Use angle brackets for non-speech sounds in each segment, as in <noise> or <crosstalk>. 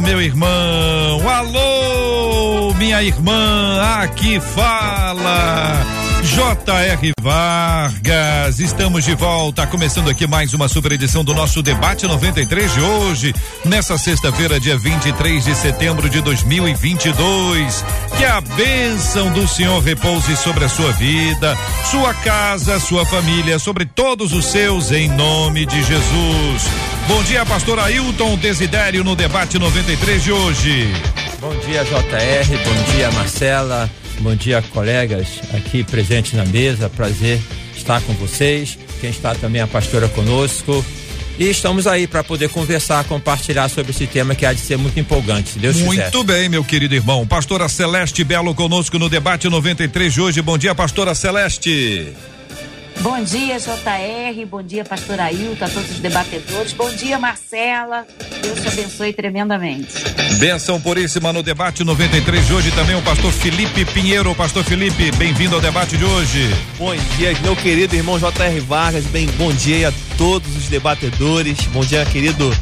meu irmão. Alô, minha irmã. Aqui fala J.R. Vargas, estamos de volta, começando aqui mais uma super edição do nosso debate 93 de hoje, nessa sexta-feira, dia 23 de setembro de 2022. Que a bênção do Senhor repouse sobre a sua vida, sua casa, sua família, sobre todos os seus, em nome de Jesus. Bom dia, pastor Ailton Desidério, no debate 93 de hoje. Bom dia, JR, bom dia, Marcela. Bom dia, colegas aqui presentes na mesa. Prazer estar com vocês. Quem está também a pastora conosco. E estamos aí para poder conversar, compartilhar sobre esse tema que há de ser muito empolgante, se Deus muito quiser. Muito bem, meu querido irmão. Pastora Celeste Belo conosco no debate 93 de hoje. Bom dia, pastora Celeste. Bom dia, JR. Bom dia, pastor Ailton, a todos os debatedores. Bom dia, Marcela. Deus te abençoe tremendamente. Benção puríssima no debate 93 de hoje. Também o pastor Felipe Pinheiro. Pastor Felipe, bem-vindo ao debate de hoje. Bom dia, meu querido irmão JR Vargas. Bem, bom dia a todos os debatedores. Bom dia, querido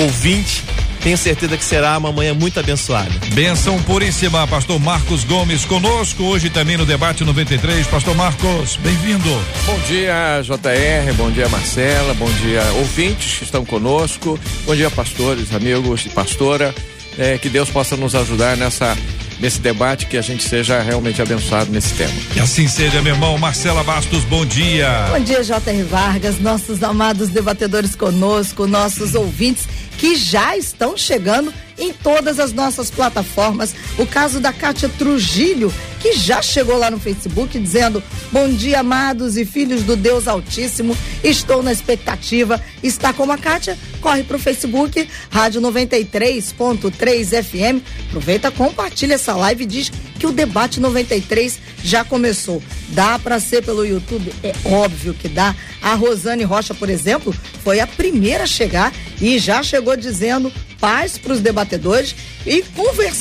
ouvinte tenho certeza que será uma manhã muito abençoada. Benção puríssima, pastor Marcos Gomes conosco hoje também no debate 93. Pastor Marcos, bem-vindo. Bom dia, JR, bom dia, Marcela, bom dia, ouvintes que estão conosco, bom dia, pastores, amigos e pastora. É, que Deus possa nos ajudar nessa nesse debate, que a gente seja realmente abençoado nesse tema. Que assim seja, meu irmão. Marcela Bastos, bom dia. Bom dia, J.R. Vargas, nossos amados debatedores conosco, nossos ouvintes que já estão chegando em todas as nossas plataformas. O caso da Kátia Trujillo, que já chegou lá no Facebook dizendo: Bom dia, amados e filhos do Deus Altíssimo. Estou na expectativa. Está como a Kátia? Corre para o Facebook, Rádio 93.3 FM. Aproveita, compartilha essa live e diz que o debate 93 já começou. Dá para ser pelo YouTube? É óbvio que dá. A Rosane Rocha, por exemplo, foi a primeira a chegar e já chegou dizendo paz para os debatedores e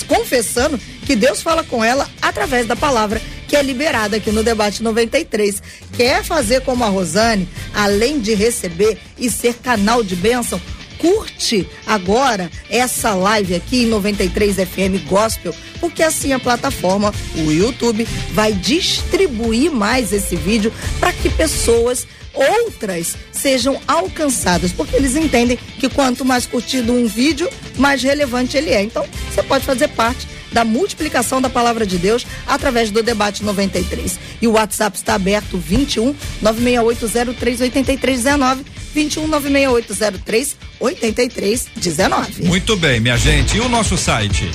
confessando que Deus fala com ela através da palavra que é liberada aqui no debate 93. Quer fazer como a Rosane, além de receber e ser canal de bênção, curte agora essa live aqui em 93 FM Gospel, porque assim a plataforma, o YouTube, vai distribuir mais esse vídeo para que pessoas outras sejam alcançadas, porque eles entendem que quanto mais curtido um vídeo, mais relevante ele é. Então, você pode fazer parte da multiplicação da palavra de Deus através do debate 93. E o WhatsApp está aberto 21 968038319 21 96803 8319. Muito bem, minha gente. E o nosso site?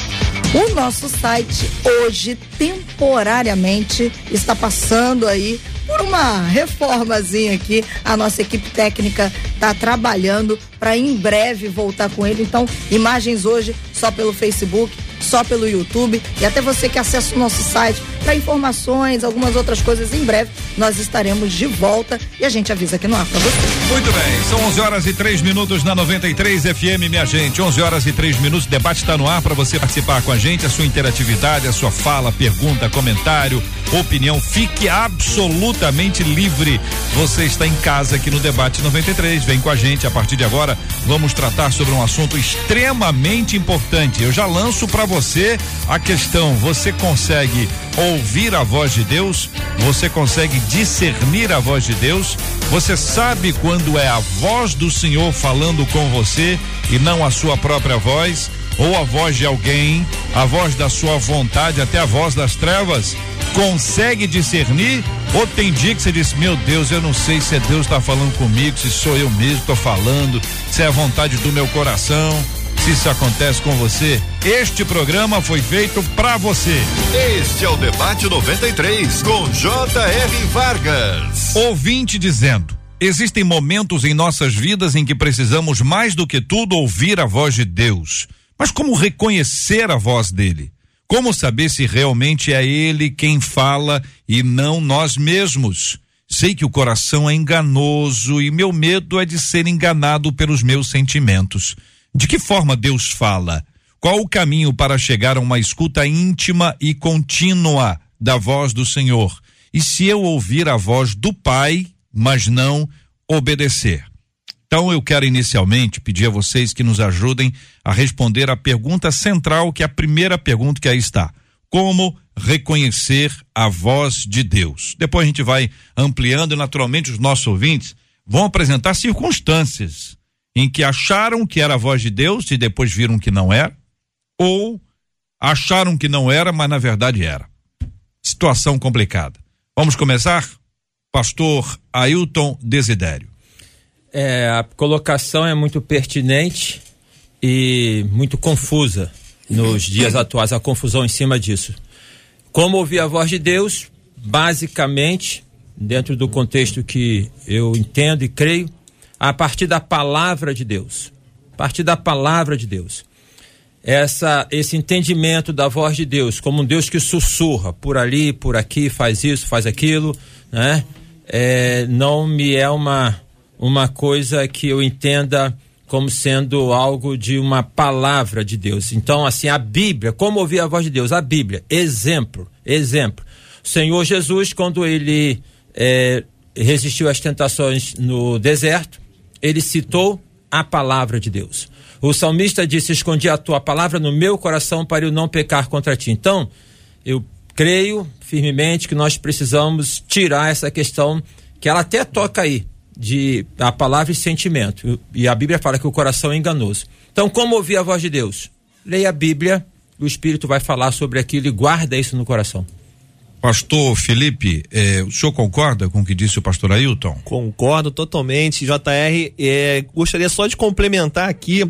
O nosso site hoje temporariamente está passando aí por uma reformazinha aqui. A nossa equipe técnica está trabalhando para em breve voltar com ele. Então, imagens hoje só pelo Facebook, só pelo YouTube e até você que acessa o nosso site para informações, algumas outras coisas em breve nós estaremos de volta e a gente avisa aqui no ar para você. Muito bem, são 11 horas e 3 minutos na 93 FM, minha gente. 11 horas e 3 minutos, o debate está no ar para você participar com a gente, a sua interatividade, a sua fala, pergunta, comentário, opinião. Fique absolutamente livre. Você está em casa aqui no debate 93. Vem com a gente a partir de agora. Vamos tratar sobre um assunto extremamente importante. Eu já lanço para você a questão: você consegue ouvir a voz de Deus? Você consegue discernir a voz de Deus? Você sabe quando é a voz do Senhor falando com você e não a sua própria voz? Ou a voz de alguém, a voz da sua vontade, até a voz das trevas? Consegue discernir? Ou tem dia que você diz, meu Deus, eu não sei se é Deus está falando comigo, se sou eu mesmo estou falando, se é a vontade do meu coração se isso acontece com você, este programa foi feito para você. Este é o Debate 93 com J.R. Vargas. Ouvinte dizendo: existem momentos em nossas vidas em que precisamos mais do que tudo ouvir a voz de Deus. Mas como reconhecer a voz dele? Como saber se realmente é ele quem fala e não nós mesmos? Sei que o coração é enganoso e meu medo é de ser enganado pelos meus sentimentos. De que forma Deus fala? Qual o caminho para chegar a uma escuta íntima e contínua da voz do Senhor? E se eu ouvir a voz do Pai, mas não obedecer? Então eu quero inicialmente pedir a vocês que nos ajudem a responder a pergunta central, que é a primeira pergunta que aí está. Como reconhecer a voz de Deus? Depois a gente vai ampliando e naturalmente os nossos ouvintes vão apresentar circunstâncias em que acharam que era a voz de Deus e depois viram que não era, ou acharam que não era, mas na verdade era. Situação complicada. Vamos começar? Pastor Ailton Desidério. É, a colocação é muito pertinente e muito confusa nos dias atuais, a confusão em cima disso. Como ouvir a voz de Deus? Basicamente, dentro do contexto que eu entendo e creio, a partir da palavra de Deus. A partir da palavra de Deus. Essa, esse entendimento da voz de Deus, como um Deus que sussurra por ali, por aqui, faz isso, faz aquilo, né? É, não me é uma uma coisa que eu entenda como sendo algo de uma palavra de Deus. Então, assim, a Bíblia, como ouvir a voz de Deus? A Bíblia, exemplo, exemplo. O Senhor Jesus, quando ele é, resistiu às tentações no deserto, ele citou a palavra de Deus. O salmista disse: Escondi a tua palavra no meu coração para eu não pecar contra ti. Então, eu creio firmemente que nós precisamos tirar essa questão que ela até toca aí, de a palavra e sentimento. E a Bíblia fala que o coração é enganoso. Então, como ouvir a voz de Deus? Leia a Bíblia, o Espírito vai falar sobre aquilo e guarda isso no coração. Pastor Felipe, eh, o senhor concorda com o que disse o pastor Ailton? Concordo totalmente, JR. Eh, gostaria só de complementar aqui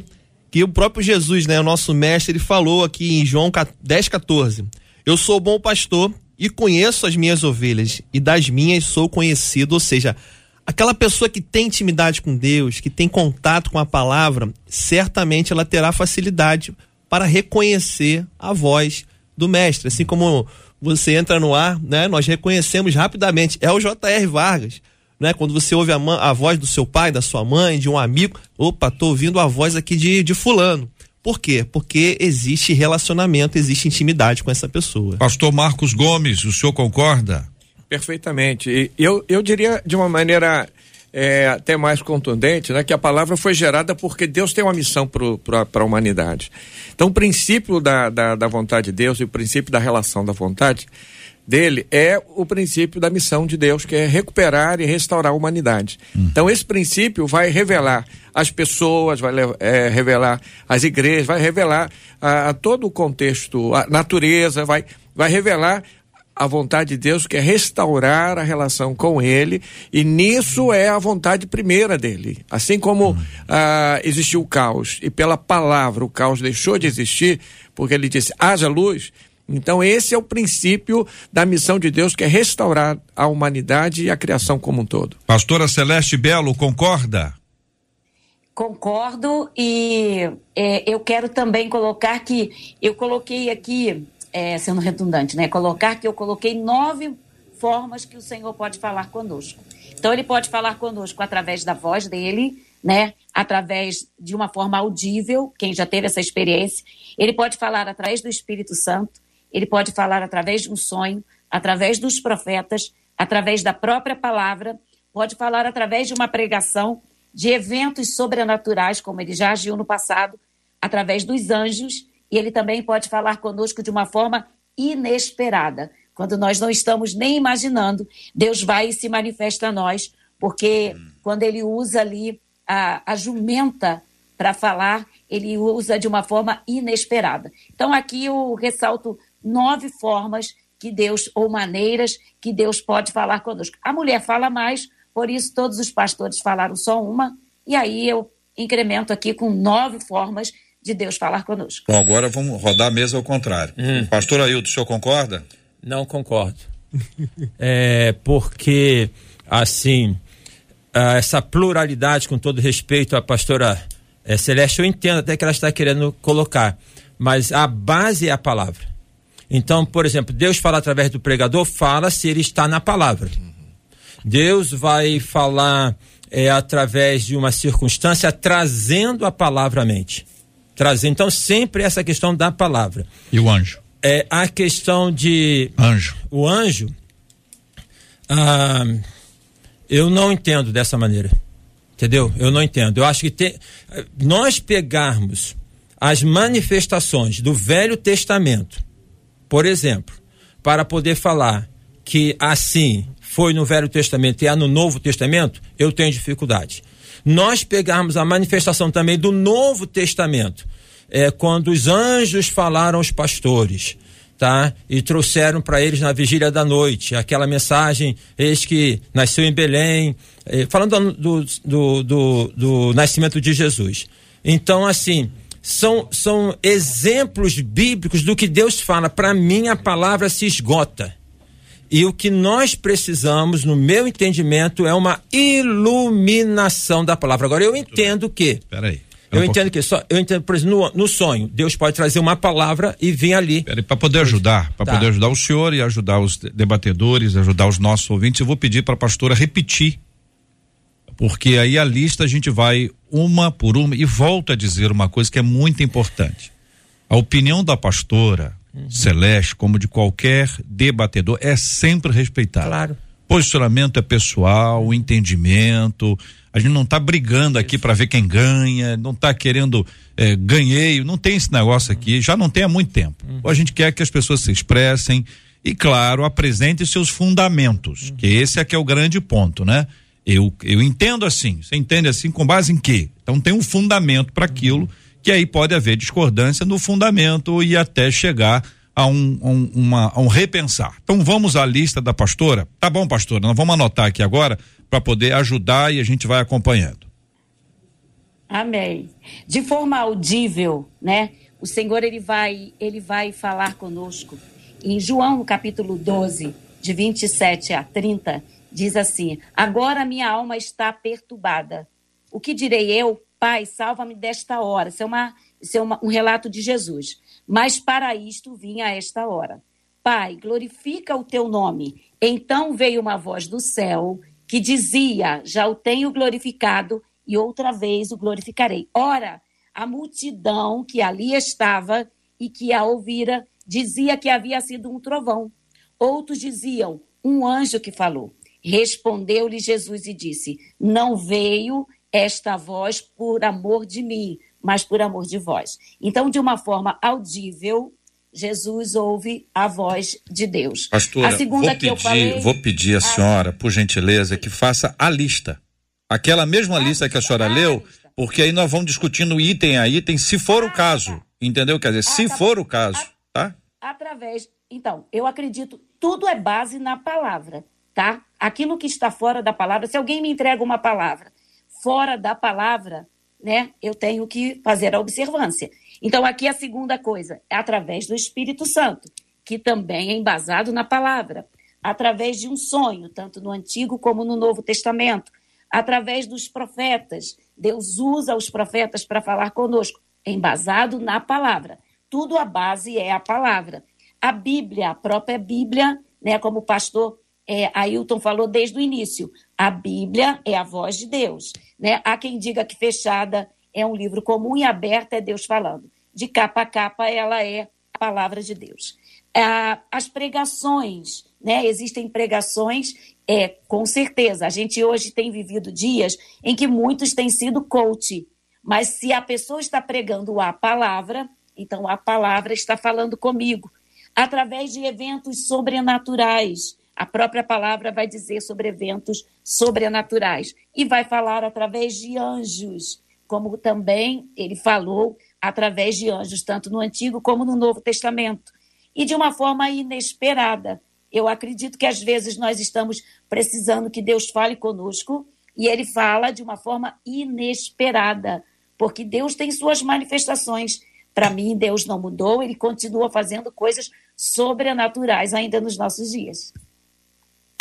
que o próprio Jesus, né, o nosso mestre, ele falou aqui em João 10, 14. Eu sou bom pastor e conheço as minhas ovelhas, e das minhas sou conhecido, ou seja, aquela pessoa que tem intimidade com Deus, que tem contato com a palavra, certamente ela terá facilidade para reconhecer a voz do mestre. Assim como você entra no ar, né? Nós reconhecemos rapidamente. É o J.R. Vargas. Né? Quando você ouve a, a, voz do seu pai, da sua mãe, de um amigo, opa, tô ouvindo a voz aqui de, de fulano. Por quê? Porque existe relacionamento, existe intimidade com essa pessoa. Pastor Marcos Gomes, o senhor concorda? Perfeitamente. E eu, eu diria de uma maneira é, até mais contundente, né, que a palavra foi gerada porque Deus tem uma missão para a humanidade. Então, o princípio da, da, da vontade de Deus e o princípio da relação da vontade dele é o princípio da missão de Deus, que é recuperar e restaurar a humanidade. Hum. Então, esse princípio vai revelar as pessoas, vai é, revelar as igrejas, vai revelar a, a, todo o contexto, a natureza, vai, vai revelar a vontade de Deus, que é restaurar a relação com Ele, e nisso é a vontade primeira dele. Assim como ah, existiu o caos, e pela palavra o caos deixou de existir, porque ele disse: haja luz. Então, esse é o princípio da missão de Deus, que é restaurar a humanidade e a criação como um todo. Pastora Celeste Belo, concorda? Concordo, e é, eu quero também colocar que eu coloquei aqui é, sendo redundante, né? Colocar que eu coloquei nove formas que o Senhor pode falar conosco. Então, ele pode falar conosco através da voz dele, né? Através de uma forma audível, quem já teve essa experiência. Ele pode falar através do Espírito Santo, ele pode falar através de um sonho, através dos profetas, através da própria palavra, pode falar através de uma pregação, de eventos sobrenaturais, como ele já agiu no passado, através dos anjos e ele também pode falar conosco de uma forma inesperada. Quando nós não estamos nem imaginando, Deus vai e se manifesta a nós, porque quando ele usa ali a, a jumenta para falar, ele usa de uma forma inesperada. Então, aqui eu ressalto nove formas que Deus, ou maneiras que Deus pode falar conosco. A mulher fala mais, por isso todos os pastores falaram só uma, e aí eu incremento aqui com nove formas de Deus falar conosco. Bom, agora vamos rodar a mesa ao contrário. Hum. Pastor Ailton, o senhor concorda? Não concordo. <laughs> é porque, assim, essa pluralidade, com todo respeito à pastora É, Celeste, eu entendo até que ela está querendo colocar, mas a base é a palavra. Então, por exemplo, Deus fala através do pregador, fala se ele está na palavra. Deus vai falar é, através de uma circunstância, trazendo a palavra à mente. Trazendo, então, sempre essa questão da palavra. E o anjo? É a questão de. Anjo. O anjo. Ah, eu não entendo dessa maneira. Entendeu? Eu não entendo. Eu acho que tem, nós pegarmos as manifestações do Velho Testamento, por exemplo, para poder falar que assim foi no Velho Testamento e há no Novo Testamento, eu tenho dificuldade. Nós pegarmos a manifestação também do Novo Testamento, é, quando os anjos falaram aos pastores, tá? E trouxeram para eles na vigília da noite aquela mensagem, eis que nasceu em Belém, eh, falando do, do, do, do, nascimento de Jesus. Então, assim, são, são exemplos bíblicos do que Deus fala. Para mim, a palavra se esgota. E o que nós precisamos, no meu entendimento, é uma iluminação da palavra. Agora, eu entendo que. Peraí. Eu entendo que só, eu entendo, por exemplo, no, no, sonho, Deus pode trazer uma palavra e vir ali. Para poder ajudar, para tá. poder ajudar o senhor e ajudar os debatedores, ajudar os nossos ouvintes, eu vou pedir para a pastora repetir, porque aí a lista a gente vai uma por uma e volta a dizer uma coisa que é muito importante. A opinião da pastora uhum. Celeste, como de qualquer debatedor, é sempre respeitada. Claro. Posicionamento é pessoal, entendimento a gente não está brigando aqui para ver quem ganha, não está querendo é, ganhei, não tem esse negócio aqui, já não tem há muito tempo. Uhum. A gente quer que as pessoas se expressem e, claro, apresente seus fundamentos, uhum. que esse é que é o grande ponto, né? Eu, eu entendo assim, você entende assim com base em quê? Então tem um fundamento para aquilo, que aí pode haver discordância no fundamento e até chegar a um, um, uma, a um repensar. Então vamos à lista da pastora? Tá bom, pastora, nós vamos anotar aqui agora para poder ajudar e a gente vai acompanhando. Amém. De forma audível, né? O Senhor ele vai, ele vai falar conosco. Em João, no capítulo 12, de 27 a 30, diz assim: Agora minha alma está perturbada. O que direi eu? Pai, salva-me desta hora. Isso é, uma, isso é uma, um relato de Jesus. Mas para isto vim a esta hora. Pai, glorifica o teu nome. Então veio uma voz do céu que dizia: Já o tenho glorificado e outra vez o glorificarei. Ora, a multidão que ali estava e que a ouvira dizia que havia sido um trovão. Outros diziam: Um anjo que falou. Respondeu-lhe Jesus e disse: Não veio esta voz por amor de mim, mas por amor de vós. Então, de uma forma audível, Jesus ouve a voz de Deus. Pastora, a segunda vou, que pedir, eu falei, vou pedir à senhora, por gentileza, que faça a lista. Aquela mesma a lista que a senhora leu, porque aí nós vamos discutindo item a item, se for ah, o caso. Tá. Entendeu? Quer dizer, se for o caso, tá? Através. Então, eu acredito, tudo é base na palavra, tá? Aquilo que está fora da palavra, se alguém me entrega uma palavra fora da palavra, né, eu tenho que fazer a observância. Então, aqui a segunda coisa, é através do Espírito Santo, que também é embasado na palavra, através de um sonho, tanto no Antigo como no Novo Testamento, através dos profetas. Deus usa os profetas para falar conosco, embasado na palavra. Tudo a base é a palavra. A Bíblia, a própria Bíblia, né, como o pastor é, Ailton falou desde o início, a Bíblia é a voz de Deus. Né? Há quem diga que fechada é um livro comum e aberta é Deus falando. De capa a capa, ela é a palavra de Deus. as pregações, né? Existem pregações, é, com certeza. A gente hoje tem vivido dias em que muitos têm sido coach. Mas se a pessoa está pregando a palavra, então a palavra está falando comigo. Através de eventos sobrenaturais. A própria palavra vai dizer sobre eventos sobrenaturais. E vai falar através de anjos como também ele falou através de anjos, tanto no Antigo como no Novo Testamento. E de uma forma inesperada. Eu acredito que às vezes nós estamos precisando que Deus fale conosco e ele fala de uma forma inesperada, porque Deus tem suas manifestações. Para mim, Deus não mudou, ele continua fazendo coisas sobrenaturais ainda nos nossos dias.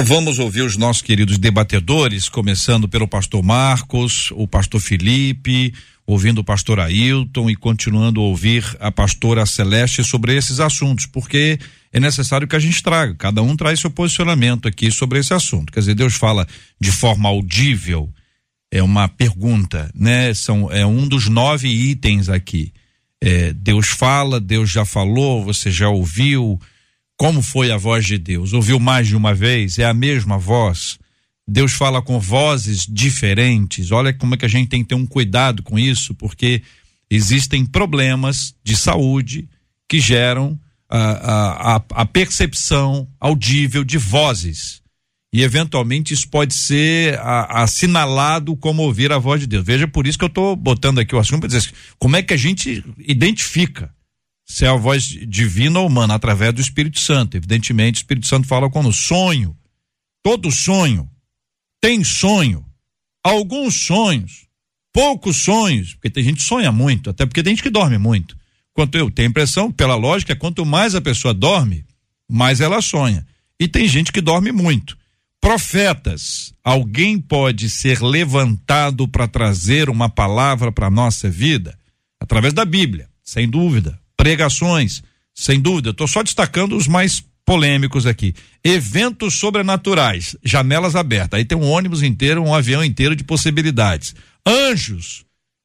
Vamos ouvir os nossos queridos debatedores, começando pelo pastor Marcos, o pastor Felipe, ouvindo o pastor Ailton e continuando a ouvir a pastora Celeste sobre esses assuntos, porque é necessário que a gente traga, cada um traz seu posicionamento aqui sobre esse assunto. Quer dizer, Deus fala de forma audível, é uma pergunta, né? São, é um dos nove itens aqui. É, Deus fala, Deus já falou, você já ouviu. Como foi a voz de Deus? Ouviu mais de uma vez? É a mesma voz? Deus fala com vozes diferentes. Olha como é que a gente tem que ter um cuidado com isso, porque existem problemas de saúde que geram a, a, a percepção audível de vozes. E eventualmente isso pode ser a, assinalado como ouvir a voz de Deus. Veja, por isso que eu estou botando aqui o assunto para dizer assim, como é que a gente identifica se é a voz divina ou humana, através do Espírito Santo. Evidentemente, o Espírito Santo fala com o sonho. Todo sonho tem sonho, alguns sonhos, poucos sonhos, porque tem gente que sonha muito, até porque tem gente que dorme muito. Quanto eu tenho a impressão, pela lógica, quanto mais a pessoa dorme, mais ela sonha. E tem gente que dorme muito. Profetas, alguém pode ser levantado para trazer uma palavra para a nossa vida? Através da Bíblia, sem dúvida. Pregações, sem dúvida. Estou só destacando os mais polêmicos aqui. Eventos sobrenaturais, janelas abertas. Aí tem um ônibus inteiro, um avião inteiro de possibilidades. Anjos,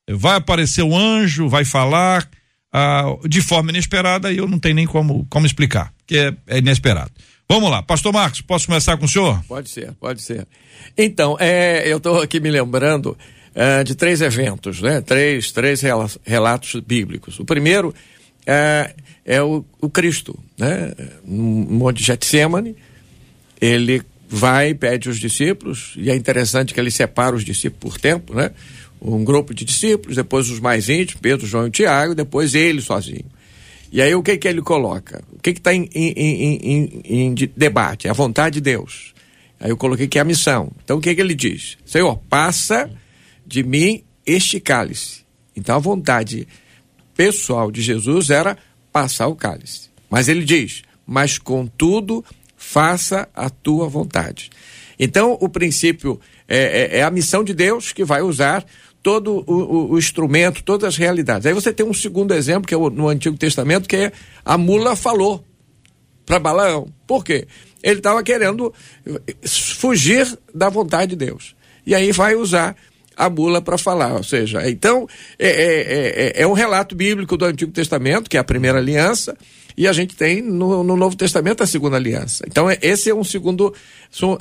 vai aparecer um anjo, vai falar ah, de forma inesperada e eu não tenho nem como, como explicar, porque é, é inesperado. Vamos lá, Pastor Marcos, posso começar com o senhor? Pode ser, pode ser. Então, é, eu estou aqui me lembrando é, de três eventos, né? Três, três relatos bíblicos. O primeiro é, é o, o Cristo, né? No Monte Getsemane, ele vai, pede os discípulos, e é interessante que ele separa os discípulos por tempo, né? Um grupo de discípulos, depois os mais íntimos, Pedro, João e Tiago, depois ele sozinho. E aí o que que ele coloca? O que que está em, em, em, em, debate? É a vontade de Deus. Aí eu coloquei que é a missão. Então o que que ele diz? Senhor, passa de mim este cálice. Então a vontade pessoal de Jesus era passar o cálice. Mas ele diz: Mas contudo, faça a tua vontade. Então, o princípio é, é, é a missão de Deus que vai usar todo o, o, instrumento, todas as realidades. Aí você tem um segundo exemplo, que é o, no Antigo Testamento, que é a mula falou para Balaão. Por quê? Ele estava querendo fugir da vontade de Deus. E aí vai usar a mula para falar. Ou seja, então é, é, é, é, um relato bíblico do Antigo Testamento, que é a primeira aliança, e a gente tem no, no Novo Testamento a segunda aliança. Então, é, esse é um segundo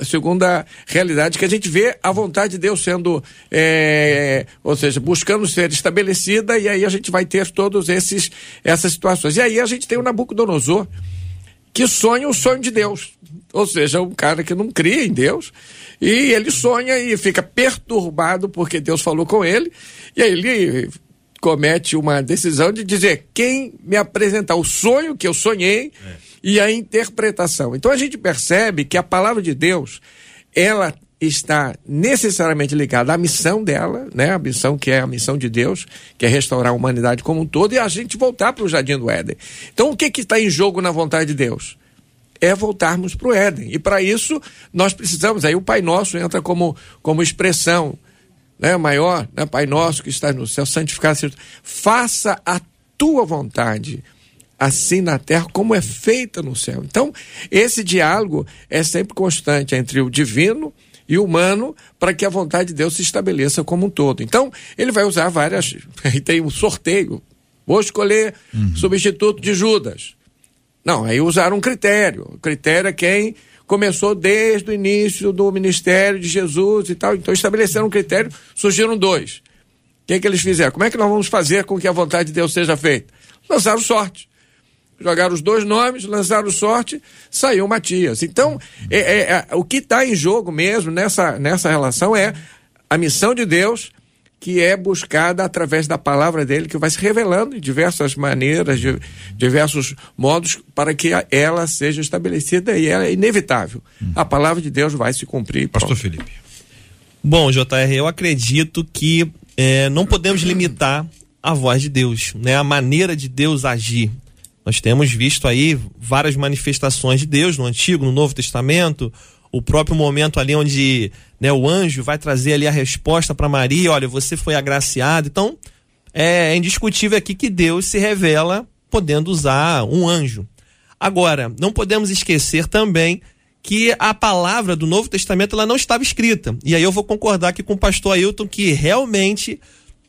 segunda realidade que a gente vê a vontade de Deus sendo, é, ou seja, buscando ser estabelecida, e aí a gente vai ter todos esses essas situações. E aí a gente tem o Nabucodonosor que sonha o sonho de Deus. Ou seja, um cara que não cria em Deus, e ele sonha e fica perturbado porque Deus falou com ele, e aí ele comete uma decisão de dizer quem me apresentar o sonho que eu sonhei é. e a interpretação. Então a gente percebe que a palavra de Deus, ela está necessariamente ligada à missão dela, né? A missão que é a missão de Deus, que é restaurar a humanidade como um todo e a gente voltar para o jardim do Éden. Então o que que está em jogo na vontade de Deus? É voltarmos para o Éden. E para isso nós precisamos, aí o Pai Nosso entra como, como expressão né, maior, né, Pai Nosso que está no céu, santificado seja. Faça a tua vontade assim na terra como é feita no céu. Então, esse diálogo é sempre constante entre o divino e humano para que a vontade de Deus se estabeleça como um todo. Então, ele vai usar várias. Aí <laughs> tem um sorteio. Vou escolher uhum. substituto de Judas. Não, aí usaram um critério. O critério é quem começou desde o início do ministério de Jesus e tal. Então, estabeleceram um critério, surgiram dois. O que, é que eles fizeram? Como é que nós vamos fazer com que a vontade de Deus seja feita? Lançaram sorte jogaram os dois nomes, lançaram sorte, saiu Matias. Então, é, é, é o que está em jogo mesmo nessa, nessa relação é a missão de Deus que é buscada através da palavra dele, que vai se revelando de diversas maneiras, de diversos modos, para que ela seja estabelecida e ela é inevitável. Hum. A palavra de Deus vai se cumprir. Pastor Felipe. Bom, JR, eu acredito que é, não podemos limitar a voz de Deus, né? A maneira de Deus agir. Nós temos visto aí várias manifestações de Deus no Antigo, no Novo Testamento, o próprio momento ali onde né, o anjo vai trazer ali a resposta para Maria, olha, você foi agraciado. Então, é indiscutível aqui que Deus se revela podendo usar um anjo. Agora, não podemos esquecer também que a palavra do Novo Testamento ela não estava escrita. E aí eu vou concordar aqui com o pastor Ailton que realmente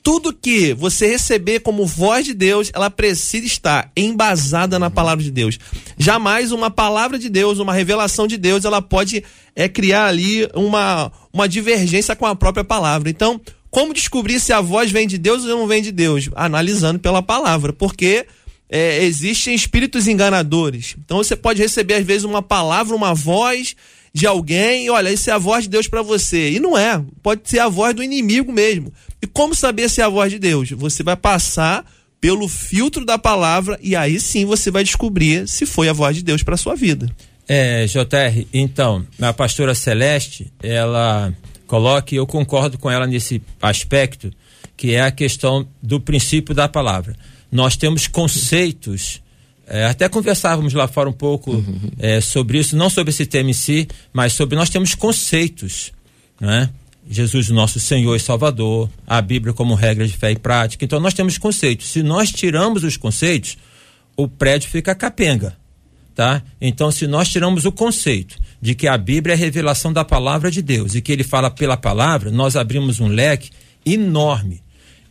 tudo que você receber como voz de Deus, ela precisa estar embasada na palavra de Deus. Jamais uma palavra de Deus, uma revelação de Deus, ela pode é, criar ali uma, uma divergência com a própria palavra. Então, como descobrir se a voz vem de Deus ou não vem de Deus? Analisando pela palavra, porque é, existem espíritos enganadores. Então você pode receber, às vezes, uma palavra, uma voz de alguém, e olha, isso é a voz de Deus para você. E não é. Pode ser a voz do inimigo mesmo. E como saber se é a voz de Deus? Você vai passar pelo filtro da palavra e aí sim você vai descobrir se foi a voz de Deus para sua vida. É, JR, então, a pastora Celeste, ela coloca, e eu concordo com ela nesse aspecto, que é a questão do princípio da palavra nós temos conceitos. É, até conversávamos lá fora um pouco uhum. é, sobre isso, não sobre esse tema em si, mas sobre nós temos conceitos, né? Jesus, nosso Senhor e Salvador, a Bíblia como regra de fé e prática. Então nós temos conceitos. Se nós tiramos os conceitos, o prédio fica capenga, tá? Então se nós tiramos o conceito de que a Bíblia é a revelação da palavra de Deus e que ele fala pela palavra, nós abrimos um leque enorme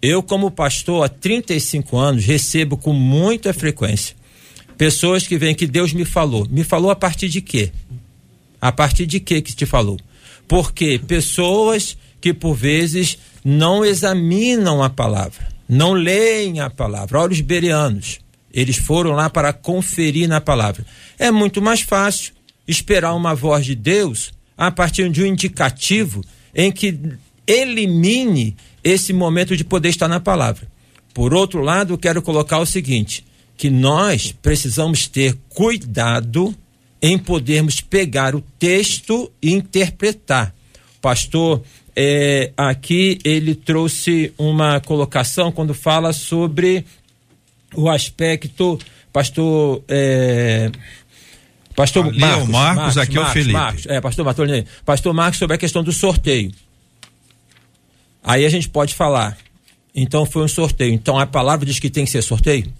eu, como pastor há 35 anos, recebo com muita frequência pessoas que vêm que Deus me falou. Me falou a partir de quê? A partir de quê que te falou? Porque pessoas que por vezes não examinam a palavra, não leem a palavra. Olha os berianos, eles foram lá para conferir na palavra. É muito mais fácil esperar uma voz de Deus a partir de um indicativo em que elimine esse momento de poder estar na palavra. Por outro lado, quero colocar o seguinte: que nós precisamos ter cuidado em podermos pegar o texto e interpretar. Pastor, é, aqui ele trouxe uma colocação quando fala sobre o aspecto, pastor. É, pastor Ali Marcos, é o Marcos, Marcos, aqui Marcos, é o Felipe. Marcos, é, pastor Marcos, pastor Marcos sobre a questão do sorteio. Aí a gente pode falar. Então foi um sorteio. Então a palavra diz que tem que ser sorteio?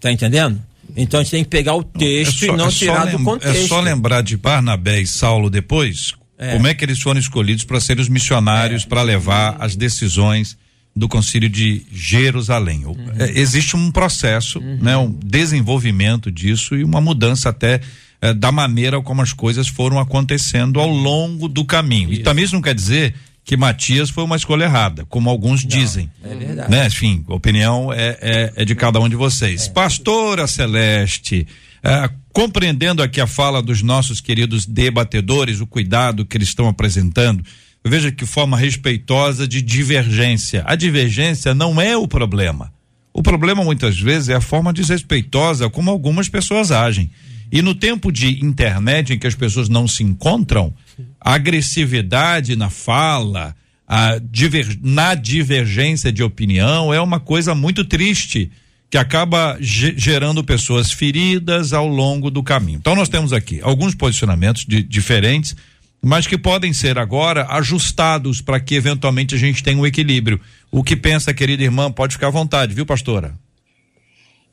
Tá entendendo? Então a gente tem que pegar o texto é só, e não é tirar do contexto. É só lembrar de Barnabé e Saulo depois, é. como é que eles foram escolhidos para serem os missionários é. para levar as decisões do Concílio de Jerusalém. Uhum. É, existe um processo, uhum. né, um desenvolvimento disso e uma mudança até é, da maneira como as coisas foram acontecendo ao longo do caminho. Isso. E também isso não quer dizer que Matias foi uma escolha errada, como alguns Não, dizem. É verdade. Né? Enfim, a opinião é, é, é de cada um de vocês. É. Pastora Celeste, é, compreendendo aqui a fala dos nossos queridos debatedores, o cuidado que eles estão apresentando, veja que forma respeitosa de divergência. A divergência não é o problema. O problema muitas vezes é a forma desrespeitosa como algumas pessoas agem. E no tempo de internet em que as pessoas não se encontram, a agressividade na fala, a diver, na divergência de opinião é uma coisa muito triste que acaba gerando pessoas feridas ao longo do caminho. Então nós temos aqui alguns posicionamentos de, diferentes, mas que podem ser agora ajustados para que eventualmente a gente tenha um equilíbrio. O que pensa, querida irmã, pode ficar à vontade, viu, pastora?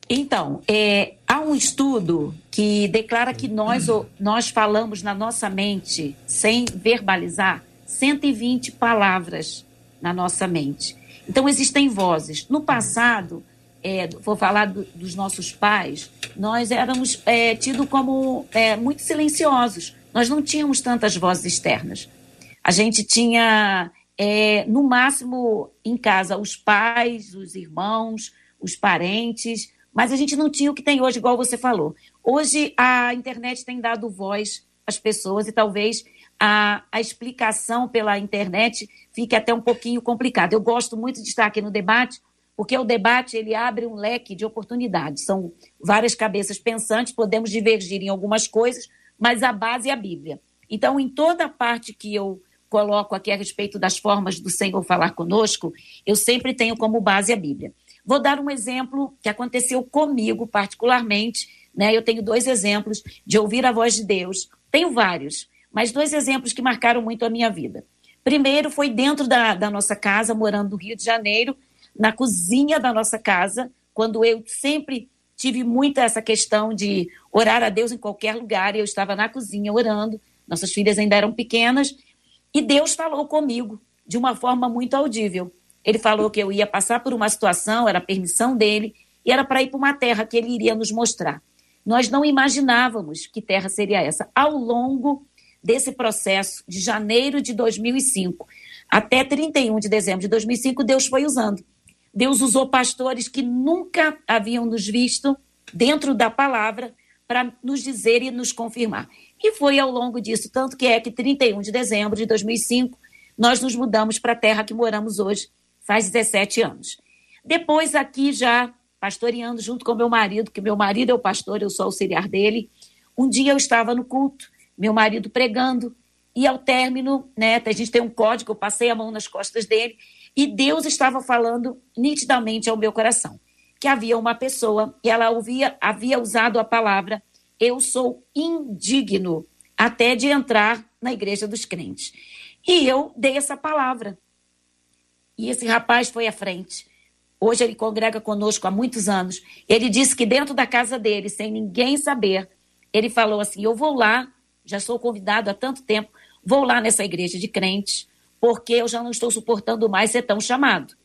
Então, é, há um estudo que declara que nós, nós falamos na nossa mente, sem verbalizar, 120 palavras na nossa mente. Então, existem vozes. No passado, é, vou falar do, dos nossos pais, nós éramos é, tidos como é, muito silenciosos. Nós não tínhamos tantas vozes externas. A gente tinha, é, no máximo, em casa, os pais, os irmãos, os parentes, mas a gente não tinha o que tem hoje, igual você falou. Hoje a internet tem dado voz às pessoas e talvez a, a explicação pela internet fique até um pouquinho complicada. Eu gosto muito de estar aqui no debate, porque o debate ele abre um leque de oportunidades. São várias cabeças pensantes, podemos divergir em algumas coisas, mas a base é a Bíblia. Então, em toda parte que eu coloco aqui a respeito das formas do Senhor falar conosco, eu sempre tenho como base a Bíblia. Vou dar um exemplo que aconteceu comigo particularmente, né? Eu tenho dois exemplos de ouvir a voz de Deus. Tenho vários, mas dois exemplos que marcaram muito a minha vida. Primeiro foi dentro da, da nossa casa, morando no Rio de Janeiro. na cozinha da nossa casa, quando eu sempre tive muito essa questão de orar a Deus em qualquer lugar, e eu estava na cozinha orando, nossas filhas ainda eram pequenas, e Deus falou comigo de uma forma muito audível. Ele falou que eu ia passar por uma situação, era permissão dele, e era para ir para uma terra que ele iria nos mostrar. Nós não imaginávamos que terra seria essa. Ao longo desse processo, de janeiro de 2005 até 31 de dezembro de 2005, Deus foi usando. Deus usou pastores que nunca haviam nos visto dentro da palavra para nos dizer e nos confirmar. E foi ao longo disso, tanto que é que 31 de dezembro de 2005, nós nos mudamos para a terra que moramos hoje, faz 17 anos. Depois, aqui já pastoreando junto com meu marido, que meu marido é o pastor, eu sou auxiliar dele. Um dia eu estava no culto, meu marido pregando, e ao término, né, a gente tem um código, eu passei a mão nas costas dele, e Deus estava falando nitidamente ao meu coração que havia uma pessoa e ela ouvia, havia usado a palavra eu sou indigno até de entrar na igreja dos crentes. E eu dei essa palavra. E esse rapaz foi à frente. Hoje ele congrega conosco há muitos anos. Ele disse que dentro da casa dele, sem ninguém saber, ele falou assim: Eu vou lá, já sou convidado há tanto tempo, vou lá nessa igreja de crentes, porque eu já não estou suportando mais ser tão chamado.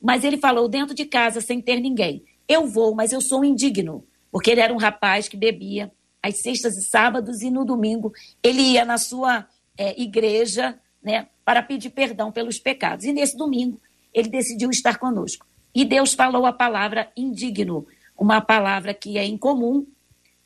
Mas ele falou dentro de casa, sem ter ninguém: Eu vou, mas eu sou indigno. Porque ele era um rapaz que bebia às sextas e sábados, e no domingo ele ia na sua é, igreja né, para pedir perdão pelos pecados. E nesse domingo ele decidiu estar conosco. E Deus falou a palavra indigno, uma palavra que é incomum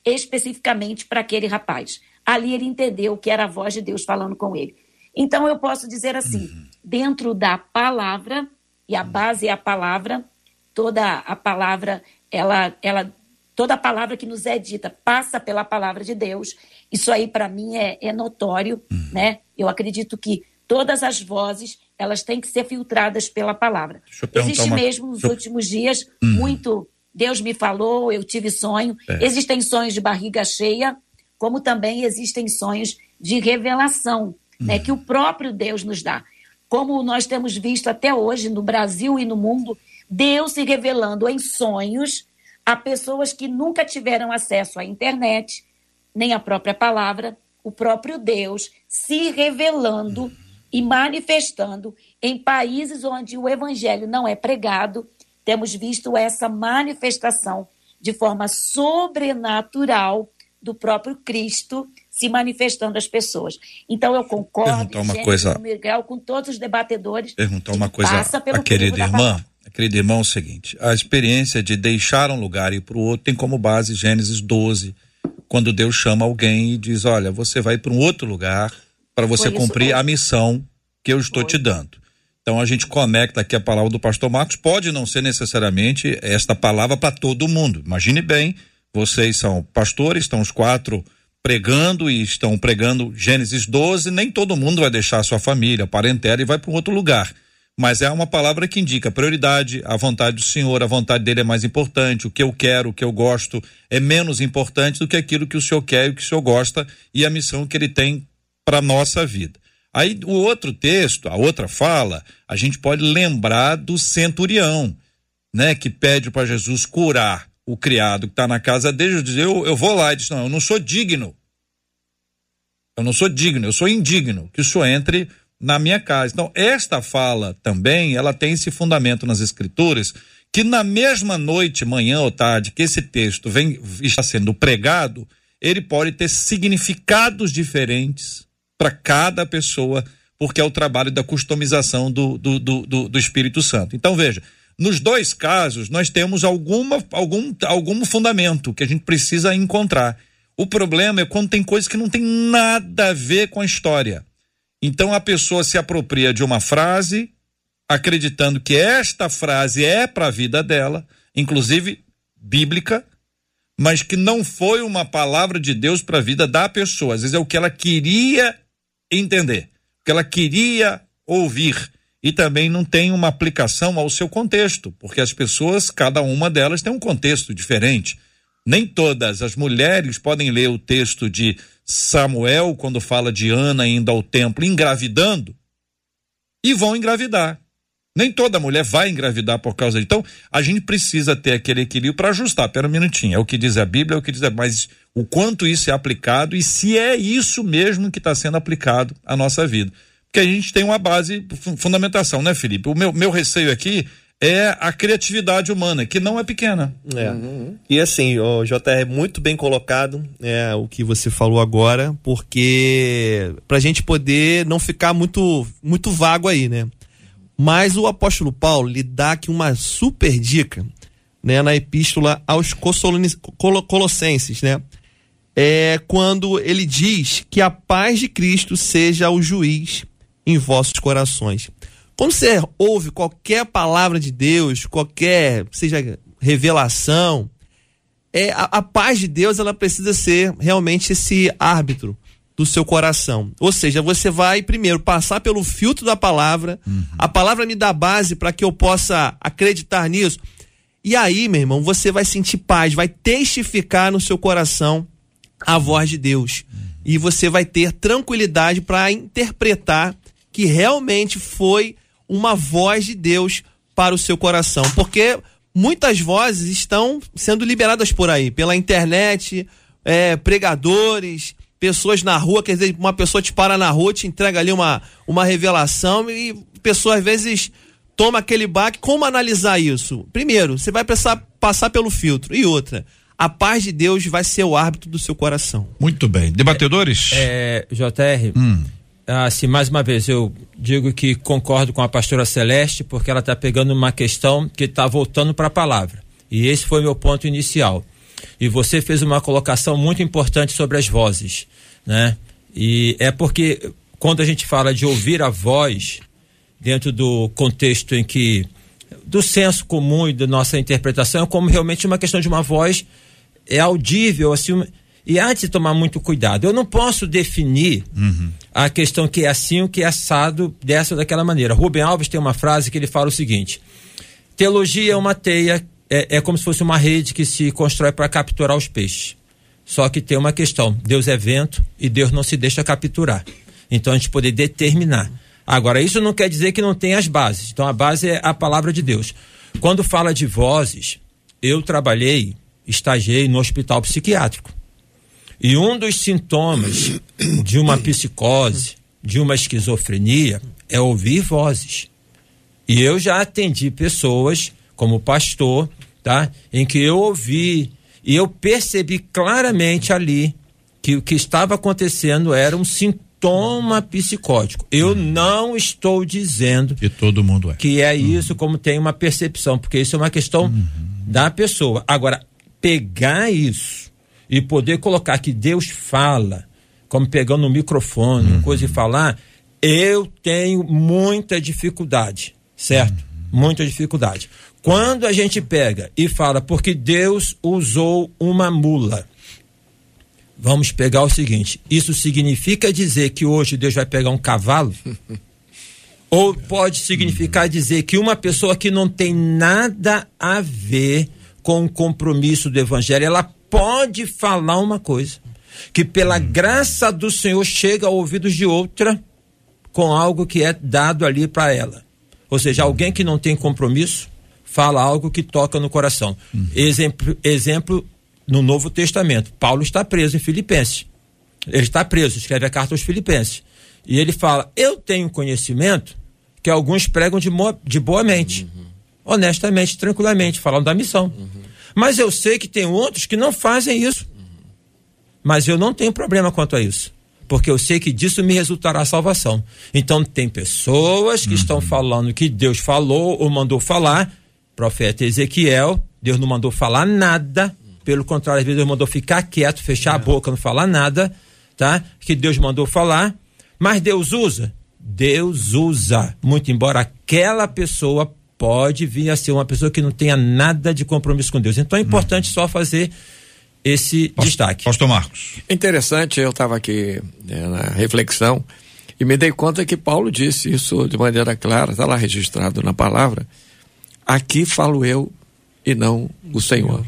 especificamente para aquele rapaz. Ali ele entendeu que era a voz de Deus falando com ele. Então eu posso dizer assim, uhum. dentro da palavra, e a base é a palavra, toda a palavra, ela, ela, toda a palavra que nos é dita passa pela palavra de Deus. Isso aí para mim é, é notório, uhum. né? Eu acredito que todas as vozes elas têm que ser filtradas pela palavra. Existe uma... mesmo nos últimos dias uhum. muito. Deus me falou, eu tive sonho. É. Existem sonhos de barriga cheia, como também existem sonhos de revelação, uhum. né, que o próprio Deus nos dá. Como nós temos visto até hoje no Brasil e no mundo, Deus se revelando em sonhos a pessoas que nunca tiveram acesso à internet, nem à própria palavra, o próprio Deus se revelando. Uhum e manifestando em países onde o evangelho não é pregado, temos visto essa manifestação de forma sobrenatural do próprio Cristo se manifestando às pessoas. Então eu concordo uma coisa, Miguel, com todos os debatedores. Perguntar uma coisa a querida irmã. A querida irmã, é o seguinte: a experiência de deixar um lugar e ir para o outro tem como base Gênesis 12, quando Deus chama alguém e diz: Olha, você vai para um outro lugar para você cumprir a missão que eu estou Foi. te dando. Então a gente conecta aqui a palavra do pastor Marcos, pode não ser necessariamente esta palavra para todo mundo. Imagine bem, vocês são pastores, estão os quatro pregando e estão pregando Gênesis 12, nem todo mundo vai deixar a sua família, a parentela e vai para um outro lugar. Mas é uma palavra que indica prioridade, a vontade do Senhor, a vontade dele é mais importante, o que eu quero, o que eu gosto é menos importante do que aquilo que o Senhor quer e o que o Senhor gosta e a missão que ele tem para nossa vida. Aí o outro texto, a outra fala, a gente pode lembrar do centurião, né, que pede para Jesus curar o criado que está na casa dele, diz, eu, eu vou lá, e diz, não, eu não sou digno. Eu não sou digno, eu sou indigno que o senhor entre na minha casa. Então, esta fala também, ela tem esse fundamento nas escrituras, que na mesma noite, manhã ou tarde, que esse texto vem, está sendo pregado, ele pode ter significados diferentes para cada pessoa, porque é o trabalho da customização do, do, do, do, Espírito Santo. Então, veja, nos dois casos, nós temos alguma, algum, algum fundamento que a gente precisa encontrar. O problema é quando tem coisas que não tem nada a ver com a história. Então a pessoa se apropria de uma frase, acreditando que esta frase é para a vida dela, inclusive bíblica, mas que não foi uma palavra de Deus para a vida da pessoa. Às vezes é o que ela queria entender, o que ela queria ouvir e também não tem uma aplicação ao seu contexto, porque as pessoas, cada uma delas tem um contexto diferente. Nem todas as mulheres podem ler o texto de Samuel quando fala de Ana indo ao templo engravidando e vão engravidar. Nem toda mulher vai engravidar por causa de. Então, a gente precisa ter aquele equilíbrio para ajustar. Pera um minutinho. É o que diz a Bíblia, é o que diz a. Mas o quanto isso é aplicado e se é isso mesmo que está sendo aplicado à nossa vida. Porque a gente tem uma base, fundamentação, né, Felipe? O meu, meu receio aqui é a criatividade humana, que não é pequena. É. Uhum. E assim, o JR, muito bem colocado é, o que você falou agora, porque pra gente poder não ficar muito, muito vago aí, né? Mas o apóstolo Paulo lhe dá aqui uma super dica né, na epístola aos Colossenses, né? É quando ele diz que a paz de Cristo seja o juiz em vossos corações. Quando você ouve qualquer palavra de Deus, qualquer, seja revelação, é, a, a paz de Deus ela precisa ser realmente esse árbitro do seu coração. Ou seja, você vai primeiro passar pelo filtro da palavra, uhum. a palavra me dá base para que eu possa acreditar nisso. E aí, meu irmão, você vai sentir paz, vai testificar no seu coração a voz de Deus. Uhum. E você vai ter tranquilidade para interpretar que realmente foi uma voz de Deus para o seu coração. Porque muitas vozes estão sendo liberadas por aí, pela internet, é, pregadores, pessoas na rua, quer dizer, uma pessoa te para na rua, te entrega ali uma, uma revelação e pessoa às vezes toma aquele baque. Como analisar isso? Primeiro, você vai precisar passar pelo filtro. E outra, a paz de Deus vai ser o árbitro do seu coração. Muito bem. Debatedores? É, é JR, hum assim, mais uma vez, eu digo que concordo com a pastora Celeste, porque ela está pegando uma questão que está voltando para a palavra. E esse foi meu ponto inicial. E você fez uma colocação muito importante sobre as vozes, né? E é porque quando a gente fala de ouvir a voz, dentro do contexto em que do senso comum e da nossa interpretação, é como realmente uma questão de uma voz é audível, assim, e há de tomar muito cuidado. Eu não posso definir uhum. a questão que é assim, o que é assado dessa ou daquela maneira. Rubem Alves tem uma frase que ele fala o seguinte: teologia é uma teia, é, é como se fosse uma rede que se constrói para capturar os peixes. Só que tem uma questão: Deus é vento e Deus não se deixa capturar. Então a gente poder determinar. Agora, isso não quer dizer que não tem as bases. Então a base é a palavra de Deus. Quando fala de vozes, eu trabalhei, estagiei no hospital psiquiátrico. E um dos sintomas de uma psicose, de uma esquizofrenia, é ouvir vozes. E eu já atendi pessoas, como pastor, tá? Em que eu ouvi e eu percebi claramente ali que o que estava acontecendo era um sintoma psicótico. Eu não estou dizendo que todo mundo é. Que é isso, como tem uma percepção, porque isso é uma questão uhum. da pessoa. Agora, pegar isso e poder colocar que Deus fala, como pegando o microfone, uhum. coisa e falar, eu tenho muita dificuldade, certo? Uhum. Muita dificuldade. Quando a gente pega e fala, porque Deus usou uma mula. Vamos pegar o seguinte: isso significa dizer que hoje Deus vai pegar um cavalo? <laughs> Ou pode significar dizer que uma pessoa que não tem nada a ver com o compromisso do evangelho, ela pode falar uma coisa que pela hum. graça do Senhor chega ao ouvidos de outra com algo que é dado ali para ela. Ou seja, alguém que não tem compromisso fala algo que toca no coração. Hum. Exemplo, exemplo no Novo Testamento. Paulo está preso em Filipenses. Ele está preso, escreve a carta aos Filipenses. E ele fala: Eu tenho conhecimento que alguns pregam de, de boa mente, uhum. honestamente, tranquilamente, falando da missão. Uhum. Mas eu sei que tem outros que não fazem isso. Mas eu não tenho problema quanto a isso. Porque eu sei que disso me resultará salvação. Então tem pessoas que uhum. estão falando que Deus falou ou mandou falar. Profeta Ezequiel, Deus não mandou falar nada. Pelo contrário, às vezes Deus mandou ficar quieto, fechar é. a boca, não falar nada, tá? Que Deus mandou falar. Mas Deus usa? Deus usa. Muito embora aquela pessoa pode vir a ser uma pessoa que não tenha nada de compromisso com Deus. Então é importante hum. só fazer esse Posto, destaque. Pastor Marcos. Interessante, eu estava aqui né, na reflexão e me dei conta que Paulo disse isso de maneira clara, está lá registrado na palavra. Aqui falo eu e não o Senhor.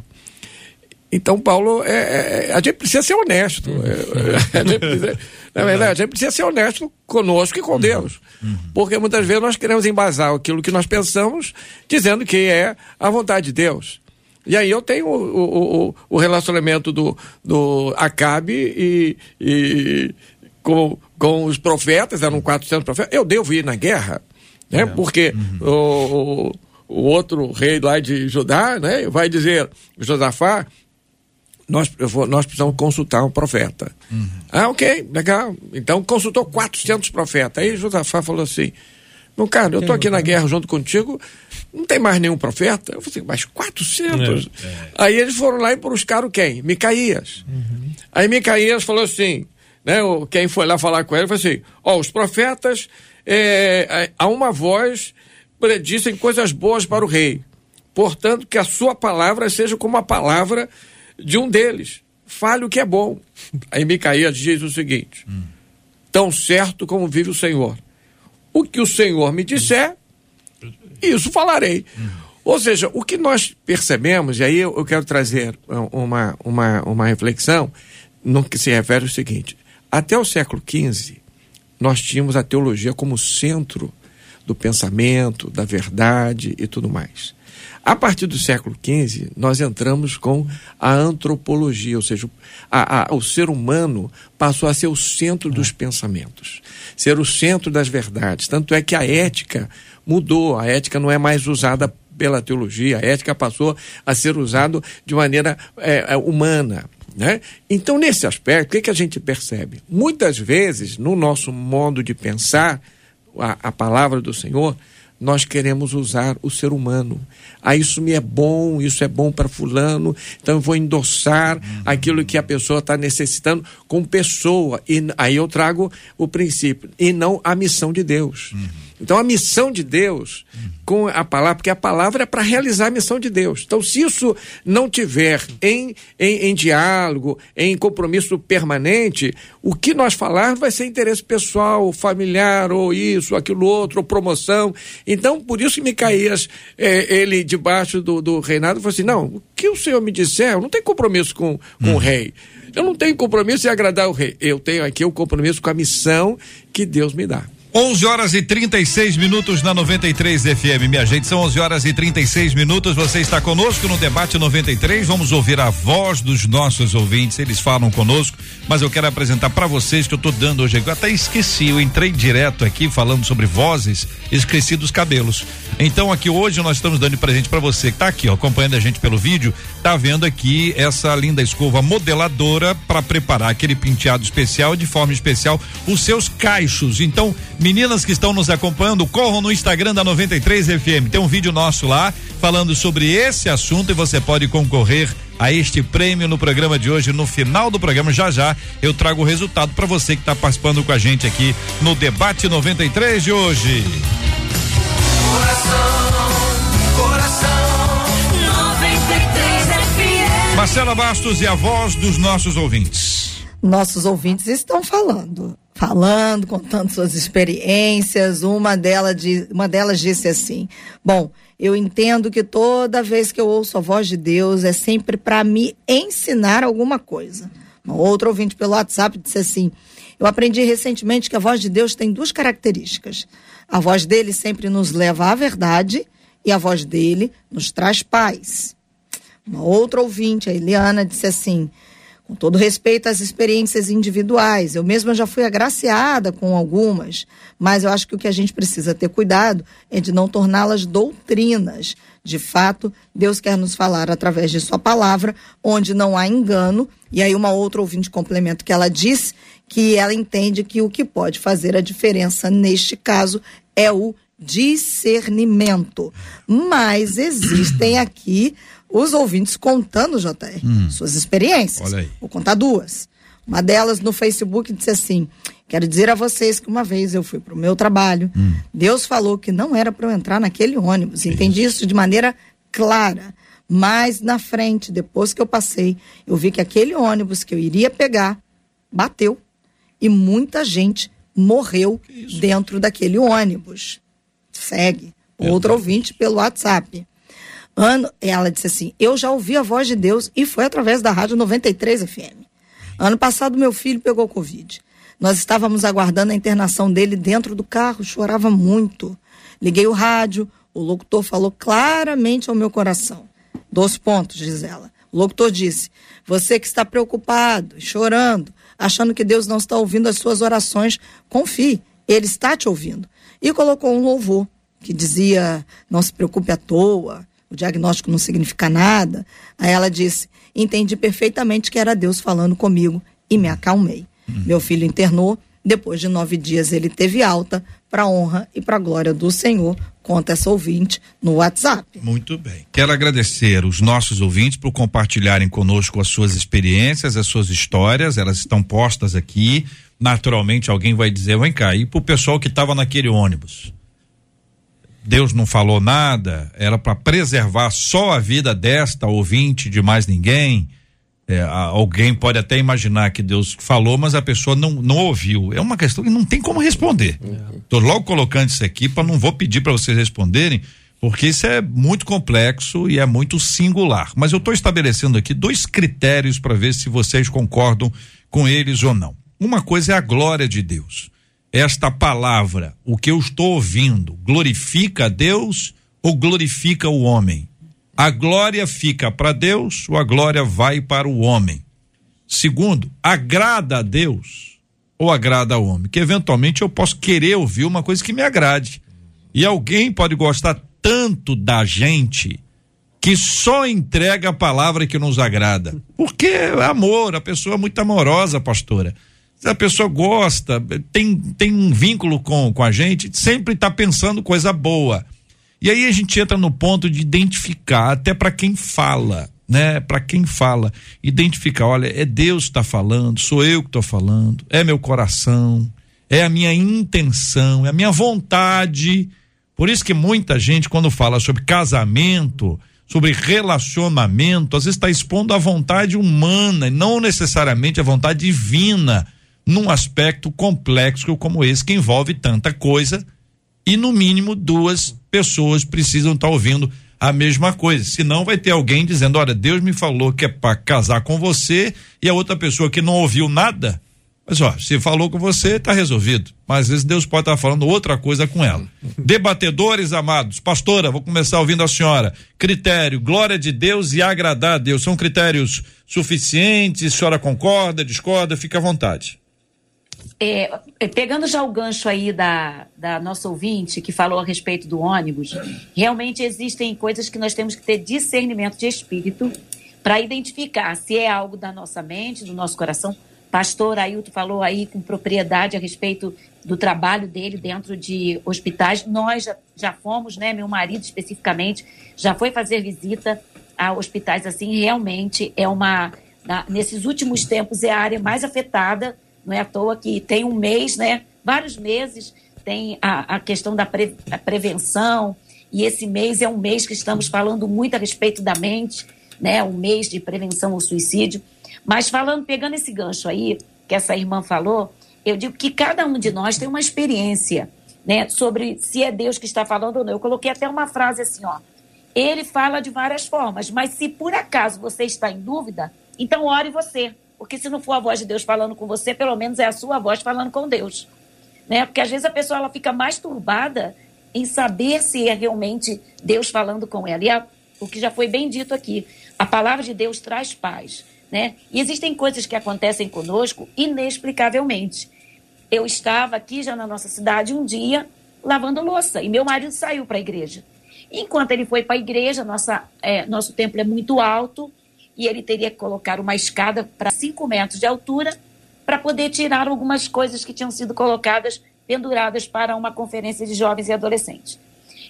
Então, Paulo, é, é, a gente precisa ser honesto. É, a gente precisa, <laughs> na verdade, a gente precisa ser honesto conosco e com uhum. Deus. Uhum. Porque muitas vezes nós queremos embasar aquilo que nós pensamos, dizendo que é a vontade de Deus. E aí eu tenho o, o, o relacionamento do, do Acabe e, e com, com os profetas, eram 400 profetas. Eu devo ir na guerra, né? É. Porque uhum. o, o outro rei lá de Judá, né? Vai dizer, Josafá, nós, vou, nós precisamos consultar um profeta. Uhum. Ah, ok, legal. Então consultou 400 profetas. Aí Josafá falou assim: Meu cara, eu estou aqui na guerra junto contigo, não tem mais nenhum profeta? Eu falei, assim, mas 400? É, é. Aí eles foram lá e buscaram quem? Micaías. Uhum. Aí Micaías falou assim: né, quem foi lá falar com ele falou assim: Ó, oh, os profetas, é, é, há uma voz predizem coisas boas para o rei. Portanto, que a sua palavra seja como a palavra de um deles. Fale o que é bom. <laughs> Aí Micaías diz o seguinte: hum. Tão certo como vive o Senhor. O que o Senhor me disser, isso falarei. Hum. Ou seja, o que nós percebemos, e aí eu, eu quero trazer uma, uma, uma reflexão no que se refere ao seguinte: até o século XV, nós tínhamos a teologia como centro do pensamento, da verdade e tudo mais. A partir do século XV, nós entramos com a antropologia, ou seja, a, a, o ser humano passou a ser o centro dos pensamentos, ser o centro das verdades. Tanto é que a ética mudou, a ética não é mais usada pela teologia, a ética passou a ser usada de maneira é, humana. Né? Então, nesse aspecto, o que, que a gente percebe? Muitas vezes, no nosso modo de pensar, a, a palavra do Senhor, nós queremos usar o ser humano. Ah, isso me é bom, isso é bom para fulano, então eu vou endossar aquilo que a pessoa está necessitando com pessoa. E aí eu trago o princípio, e não a missão de Deus. Uhum. Então a missão de Deus com a palavra, porque a palavra é para realizar a missão de Deus. Então, se isso não tiver em, em, em, diálogo, em compromisso permanente, o que nós falarmos vai ser interesse pessoal, familiar, ou isso, aquilo outro, ou promoção. Então, por isso que Micaías, é, ele debaixo do, do reinado, falou assim: não, o que o Senhor me disser, eu não tenho compromisso com, com hum. o rei. Eu não tenho compromisso em agradar o rei. Eu tenho aqui o compromisso com a missão que Deus me dá. 11 horas e 36 minutos na 93 FM. Minha gente, são 11 horas e 36 minutos. Você está conosco no debate 93. Vamos ouvir a voz dos nossos ouvintes. Eles falam conosco, mas eu quero apresentar para vocês que eu estou dando hoje. Eu até esqueci, eu entrei direto aqui falando sobre vozes, esqueci dos cabelos. Então aqui hoje nós estamos dando presente para você que está aqui, ó, acompanhando a gente pelo vídeo, tá vendo aqui essa linda escova modeladora para preparar aquele penteado especial de forma especial os seus cachos. Então Meninas que estão nos acompanhando, corram no Instagram da 93 FM. Tem um vídeo nosso lá falando sobre esse assunto e você pode concorrer a este prêmio no programa de hoje. No final do programa, já já, eu trago o resultado para você que está participando com a gente aqui no Debate 93 de hoje. Marcela Bastos e a voz dos nossos ouvintes. Nossos ouvintes estão falando falando, contando suas experiências. Uma delas, de, uma delas disse assim: Bom, eu entendo que toda vez que eu ouço a voz de Deus é sempre para me ensinar alguma coisa. Uma outra ouvinte pelo WhatsApp disse assim: Eu aprendi recentemente que a voz de Deus tem duas características. A voz dele sempre nos leva à verdade e a voz dele nos traz paz. Uma outra ouvinte, a Eliana, disse assim: com todo respeito às experiências individuais. Eu mesma já fui agraciada com algumas, mas eu acho que o que a gente precisa ter cuidado é de não torná-las doutrinas. De fato, Deus quer nos falar através de Sua palavra, onde não há engano. E aí, uma outra ouvinte complemento que ela disse que ela entende que o que pode fazer a diferença neste caso é o discernimento. Mas existem <clears throat> aqui os ouvintes contando, JR, hum. suas experiências. Vou contar duas. Uma delas no Facebook disse assim: Quero dizer a vocês que uma vez eu fui para o meu trabalho, hum. Deus falou que não era para eu entrar naquele ônibus. Entendi isso de maneira clara. Mas na frente, depois que eu passei, eu vi que aquele ônibus que eu iria pegar bateu e muita gente morreu dentro daquele ônibus. Segue. Outro ouvinte pelo WhatsApp. Ano, ela disse assim: Eu já ouvi a voz de Deus e foi através da Rádio 93 FM. Ano passado, meu filho pegou Covid. Nós estávamos aguardando a internação dele dentro do carro, chorava muito. Liguei o rádio, o locutor falou claramente ao meu coração. Dois pontos, diz ela. O locutor disse: Você que está preocupado, chorando, achando que Deus não está ouvindo as suas orações, confie, Ele está te ouvindo. E colocou um louvor que dizia: Não se preocupe à toa, o diagnóstico não significa nada. Aí ela disse: Entendi perfeitamente que era Deus falando comigo e me acalmei. Uhum. Meu filho internou, depois de nove dias ele teve alta, para honra e para glória do Senhor. Conta essa ouvinte no WhatsApp. Muito bem. Quero agradecer os nossos ouvintes por compartilharem conosco as suas experiências, as suas histórias. Elas estão postas aqui. Naturalmente, alguém vai dizer: vem cá, e para o pessoal que estava naquele ônibus? Deus não falou nada, era para preservar só a vida desta ouvinte de mais ninguém. É, alguém pode até imaginar que Deus falou, mas a pessoa não, não ouviu. É uma questão que não tem como responder. Estou logo colocando isso aqui para não vou pedir para vocês responderem, porque isso é muito complexo e é muito singular. Mas eu estou estabelecendo aqui dois critérios para ver se vocês concordam com eles ou não. Uma coisa é a glória de Deus esta palavra, o que eu estou ouvindo, glorifica a Deus ou glorifica o homem? A glória fica para Deus ou a glória vai para o homem? Segundo, agrada a Deus ou agrada ao homem? Que eventualmente eu posso querer ouvir uma coisa que me agrade. E alguém pode gostar tanto da gente que só entrega a palavra que nos agrada. Porque é amor, a pessoa é muito amorosa, pastora se a pessoa gosta, tem, tem um vínculo com, com a gente, sempre está pensando coisa boa. E aí a gente entra no ponto de identificar, até para quem fala, né? Para quem fala, identificar, olha, é Deus que está falando, sou eu que estou falando, é meu coração, é a minha intenção, é a minha vontade. Por isso que muita gente, quando fala sobre casamento, sobre relacionamento, às vezes está expondo a vontade humana e não necessariamente a vontade divina num aspecto complexo como esse, que envolve tanta coisa, e no mínimo duas pessoas precisam estar tá ouvindo a mesma coisa. Senão vai ter alguém dizendo: Olha, Deus me falou que é para casar com você, e a outra pessoa que não ouviu nada. Mas ó, se falou com você, está resolvido. Mas às vezes Deus pode estar tá falando outra coisa com ela. Debatedores amados, pastora, vou começar ouvindo a senhora. Critério, glória de Deus e agradar a Deus. São critérios suficientes? A senhora concorda, discorda? Fica à vontade. É, é, pegando já o gancho aí da, da nossa ouvinte que falou a respeito do ônibus, realmente existem coisas que nós temos que ter discernimento de espírito para identificar se é algo da nossa mente, do nosso coração. Pastor Ailton falou aí com propriedade a respeito do trabalho dele dentro de hospitais. Nós já, já fomos, né? Meu marido especificamente já foi fazer visita a hospitais assim. Realmente é uma, na, nesses últimos tempos é a área mais afetada não é à toa que tem um mês, né? Vários meses tem a, a questão da pre, prevenção, e esse mês é um mês que estamos falando muito a respeito da mente, né? Um mês de prevenção ao suicídio. Mas falando, pegando esse gancho aí, que essa irmã falou, eu digo que cada um de nós tem uma experiência, né? Sobre se é Deus que está falando ou não. Eu coloquei até uma frase assim, ó. Ele fala de várias formas, mas se por acaso você está em dúvida, então ore você. Porque se não for a voz de Deus falando com você, pelo menos é a sua voz falando com Deus. Né? Porque às vezes a pessoa ela fica mais turbada em saber se é realmente Deus falando com ela. E a, o que já foi bem dito aqui, a palavra de Deus traz paz. Né? E existem coisas que acontecem conosco inexplicavelmente. Eu estava aqui já na nossa cidade um dia lavando louça e meu marido saiu para a igreja. Enquanto ele foi para a igreja, nossa, é, nosso templo é muito alto, e ele teria que colocar uma escada para 5 metros de altura para poder tirar algumas coisas que tinham sido colocadas, penduradas para uma conferência de jovens e adolescentes.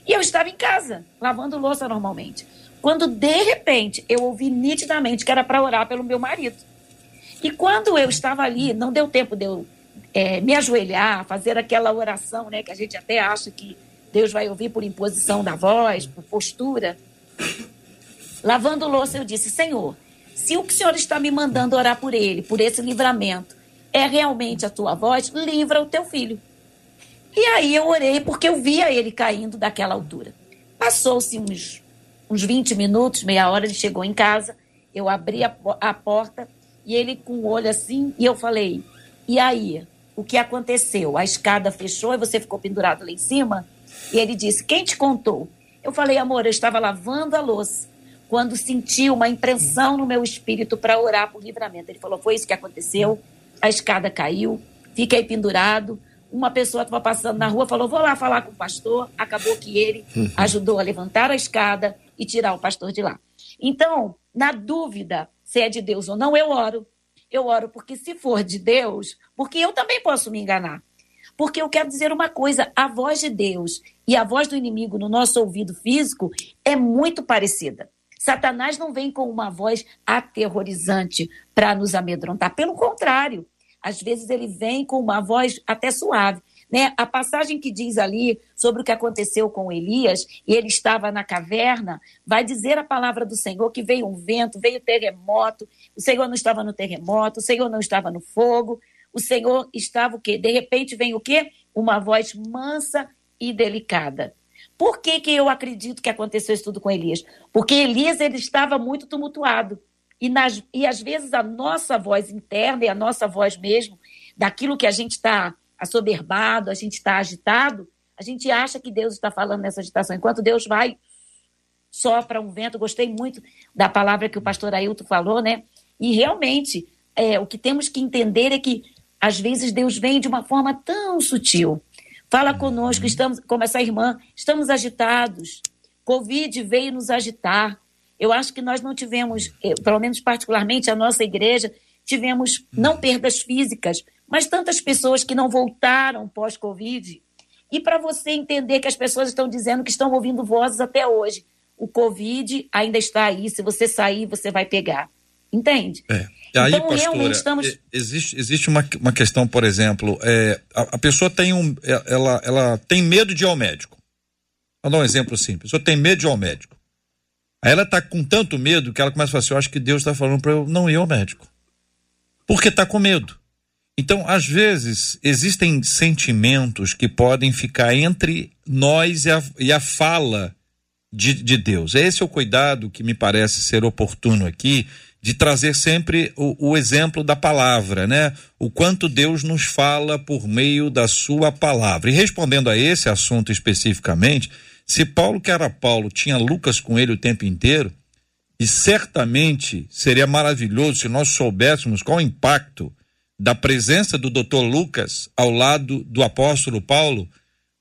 E eu estava em casa, lavando louça normalmente, quando de repente eu ouvi nitidamente que era para orar pelo meu marido. E quando eu estava ali, não deu tempo de eu é, me ajoelhar, fazer aquela oração, né, que a gente até acha que Deus vai ouvir por imposição da voz, por postura. Lavando louça, eu disse: Senhor, se o que o Senhor está me mandando orar por ele, por esse livramento, é realmente a tua voz, livra o teu filho. E aí eu orei porque eu via ele caindo daquela altura. Passou-se uns uns 20 minutos, meia hora, ele chegou em casa, eu abri a, a porta e ele com o olho assim, e eu falei, e aí? O que aconteceu? A escada fechou e você ficou pendurado lá em cima? E ele disse, quem te contou? Eu falei, amor, eu estava lavando a louça quando senti uma impressão no meu espírito para orar por livramento. Ele falou: foi isso que aconteceu. A escada caiu, fiquei pendurado. Uma pessoa estava passando na rua, falou: vou lá falar com o pastor. Acabou que ele ajudou a levantar a escada e tirar o pastor de lá. Então, na dúvida se é de Deus ou não, eu oro. Eu oro porque se for de Deus, porque eu também posso me enganar. Porque eu quero dizer uma coisa: a voz de Deus e a voz do inimigo no nosso ouvido físico é muito parecida. Satanás não vem com uma voz aterrorizante para nos amedrontar. Pelo contrário, às vezes ele vem com uma voz até suave. Né? A passagem que diz ali sobre o que aconteceu com Elias, e ele estava na caverna, vai dizer a palavra do Senhor que veio um vento, veio terremoto, o Senhor não estava no terremoto, o Senhor não estava no fogo, o Senhor estava o quê? De repente vem o quê? Uma voz mansa e delicada. Por que, que eu acredito que aconteceu isso tudo com Elias? Porque Elias ele estava muito tumultuado. E, nas, e às vezes a nossa voz interna e a nossa voz mesmo, daquilo que a gente está assoberbado, a gente está agitado, a gente acha que Deus está falando nessa agitação. Enquanto Deus vai, sopra um vento. Gostei muito da palavra que o pastor Ailton falou, né? E realmente, é, o que temos que entender é que, às vezes, Deus vem de uma forma tão sutil. Fala conosco, estamos, como essa irmã, estamos agitados. Covid veio nos agitar. Eu acho que nós não tivemos, pelo menos particularmente a nossa igreja, tivemos não perdas físicas, mas tantas pessoas que não voltaram pós-Covid. E para você entender que as pessoas estão dizendo que estão ouvindo vozes até hoje. O Covid ainda está aí, se você sair, você vai pegar. Entende? É. Aí, então, pastora, realmente estamos. Existe, existe uma, uma questão, por exemplo, é, a, a, pessoa tem um. É, ela, ela tem medo de ir ao médico. Vou dar um exemplo simples. A pessoa tem medo de ir ao médico. Aí ela está com tanto medo que ela começa a falar assim: eu acho que Deus está falando para eu não ir ao médico. Porque está com medo. Então, às vezes, existem sentimentos que podem ficar entre nós e a, e a fala de, de Deus. Esse é o cuidado que me parece ser oportuno aqui de trazer sempre o, o, exemplo da palavra, né? O quanto Deus nos fala por meio da sua palavra. E respondendo a esse assunto especificamente, se Paulo, que era Paulo, tinha Lucas com ele o tempo inteiro, e certamente seria maravilhoso se nós soubéssemos qual o impacto da presença do doutor Lucas ao lado do apóstolo Paulo,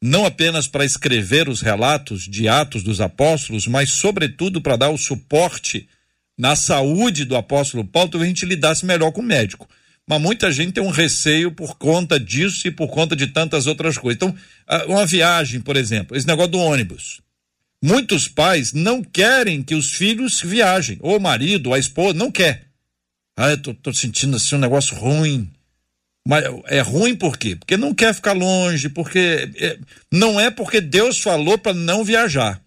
não apenas para escrever os relatos de Atos dos Apóstolos, mas, sobretudo, para dar o suporte na saúde do apóstolo Paulo, talvez a gente lidasse melhor com o médico. Mas muita gente tem um receio por conta disso e por conta de tantas outras coisas. Então, uma viagem, por exemplo, esse negócio do ônibus. Muitos pais não querem que os filhos viajem, ou o marido, ou a esposa, não quer. Ah, eu tô, tô sentindo assim um negócio ruim. Mas é ruim por quê? Porque não quer ficar longe, porque é, não é porque Deus falou para não viajar.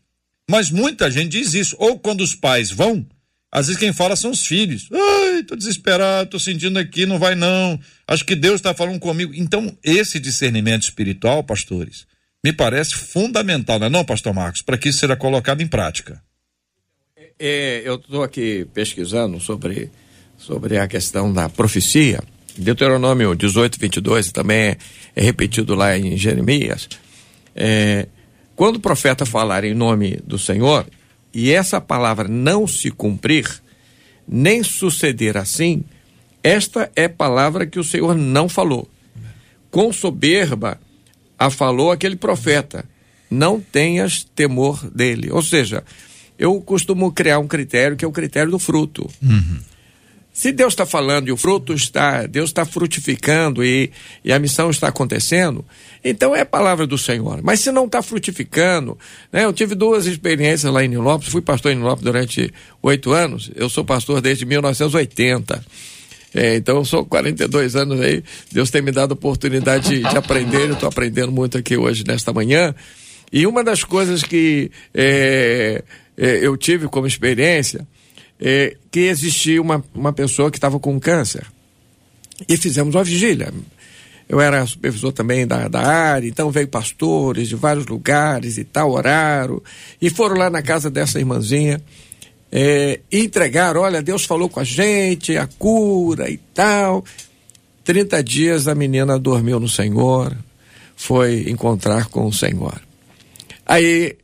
Mas muita gente diz isso. Ou quando os pais vão, às vezes quem fala são os filhos. Ai, tô desesperado, tô sentindo aqui, não vai não. Acho que Deus está falando comigo. Então, esse discernimento espiritual, pastores, me parece fundamental, não é não, pastor Marcos, para que isso seja colocado em prática. É, eu estou aqui pesquisando sobre, sobre a questão da profecia. Deuteronômio 18, 22 também é, repetido lá em Jeremias. É, quando o profeta falar em nome do Senhor, e essa palavra não se cumprir, nem suceder assim, esta é palavra que o Senhor não falou. Com soberba a falou aquele profeta: não tenhas temor dele. Ou seja, eu costumo criar um critério que é o critério do fruto. Uhum. Se Deus está falando e o fruto está, Deus está frutificando e, e a missão está acontecendo, então é a palavra do Senhor. Mas se não está frutificando, né? Eu tive duas experiências lá em Nilópolis, fui pastor em Nilópolis durante oito anos, eu sou pastor desde 1980. É, então eu sou 42 anos aí, Deus tem me dado a oportunidade de, de aprender, eu estou aprendendo muito aqui hoje, nesta manhã. E uma das coisas que é, é, eu tive como experiência é, que existia uma, uma pessoa que estava com câncer. E fizemos uma vigília. eu era supervisor também da, da área, então veio pastores de vários lugares e tal, horário, e foram lá na casa dessa irmãzinha é, e entregaram, olha, Deus falou com a gente, a cura e tal. 30 dias a menina dormiu no Senhor, foi encontrar com o Senhor. Aí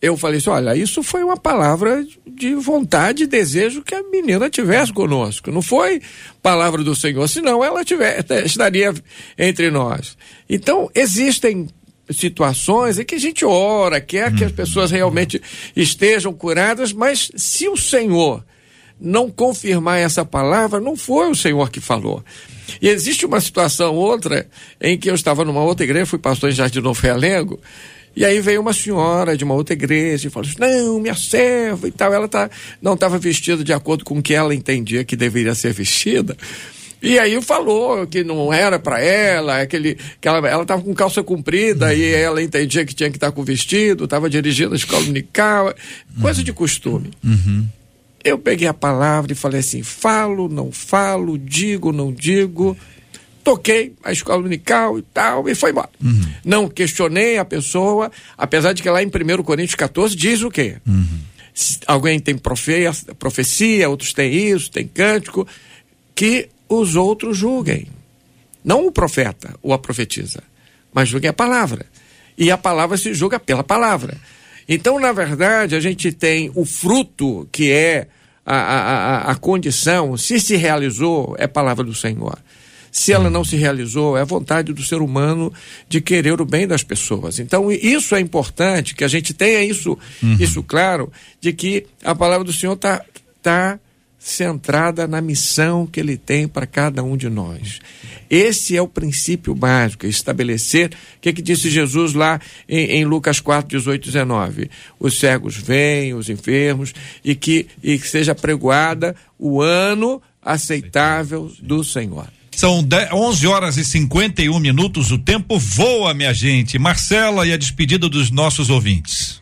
eu falei assim: olha, isso foi uma palavra de vontade e desejo que a menina tivesse conosco. Não foi palavra do Senhor, senão ela tiver, <laughs> estaria entre nós. Então, existem situações em que a gente ora, quer que as pessoas realmente estejam curadas, mas se o Senhor não confirmar essa palavra, não foi o Senhor que falou. E existe uma situação outra em que eu estava numa outra igreja, fui pastor em Jardim Novo Realengo, e aí veio uma senhora de uma outra igreja e falou assim: não, minha serva e tal. Ela tá, não estava vestida de acordo com o que ela entendia que deveria ser vestida. E aí falou que não era para ela, aquele, que ela estava com calça comprida uhum. e ela entendia que tinha que estar com vestido, estava dirigindo a escola unical, coisa de costume. Uhum. Eu peguei a palavra e falei assim: falo, não falo, digo, não digo toquei a escola unical e tal, e foi embora. Uhum. Não questionei a pessoa, apesar de que lá em 1 Coríntios 14 diz o quê? Uhum. Alguém tem profecia, profecia, outros têm isso, tem cântico, que os outros julguem. Não o profeta ou a profetisa, mas julguem a palavra. E a palavra se julga pela palavra. Então, na verdade, a gente tem o fruto que é a, a, a, a condição, se se realizou, é palavra do Senhor. Se ela não se realizou, é a vontade do ser humano de querer o bem das pessoas. Então, isso é importante, que a gente tenha isso, uhum. isso claro, de que a palavra do Senhor está tá centrada na missão que ele tem para cada um de nós. Esse é o princípio básico, estabelecer. O que, que disse Jesus lá em, em, Lucas 4, 18, 19? Os cegos vêm, os enfermos, e que, e que seja pregoada o ano aceitável do Senhor. São 10, 11 horas e 51 minutos. O tempo voa, minha gente. Marcela e a despedida dos nossos ouvintes.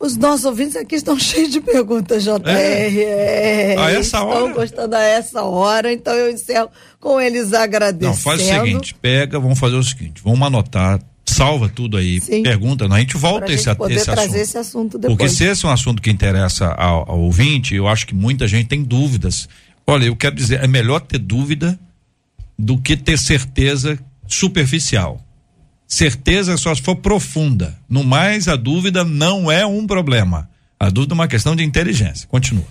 Os nossos ouvintes aqui estão <laughs> cheios de perguntas, JR. É. É, a essa estão hora? Gostando a essa hora, então eu encerro com eles agradecendo. Não, faz o seguinte: pega, vamos fazer o seguinte: vamos anotar, salva tudo aí, Sim. pergunta, a gente volta Pra esse, gente poder esse trazer assunto. esse assunto depois. Porque se esse é um assunto que interessa ao, ao ouvinte, eu acho que muita gente tem dúvidas. Olha, eu quero dizer, é melhor ter dúvida do que ter certeza superficial. Certeza só se for profunda. No mais, a dúvida não é um problema. A dúvida é uma questão de inteligência. Continua.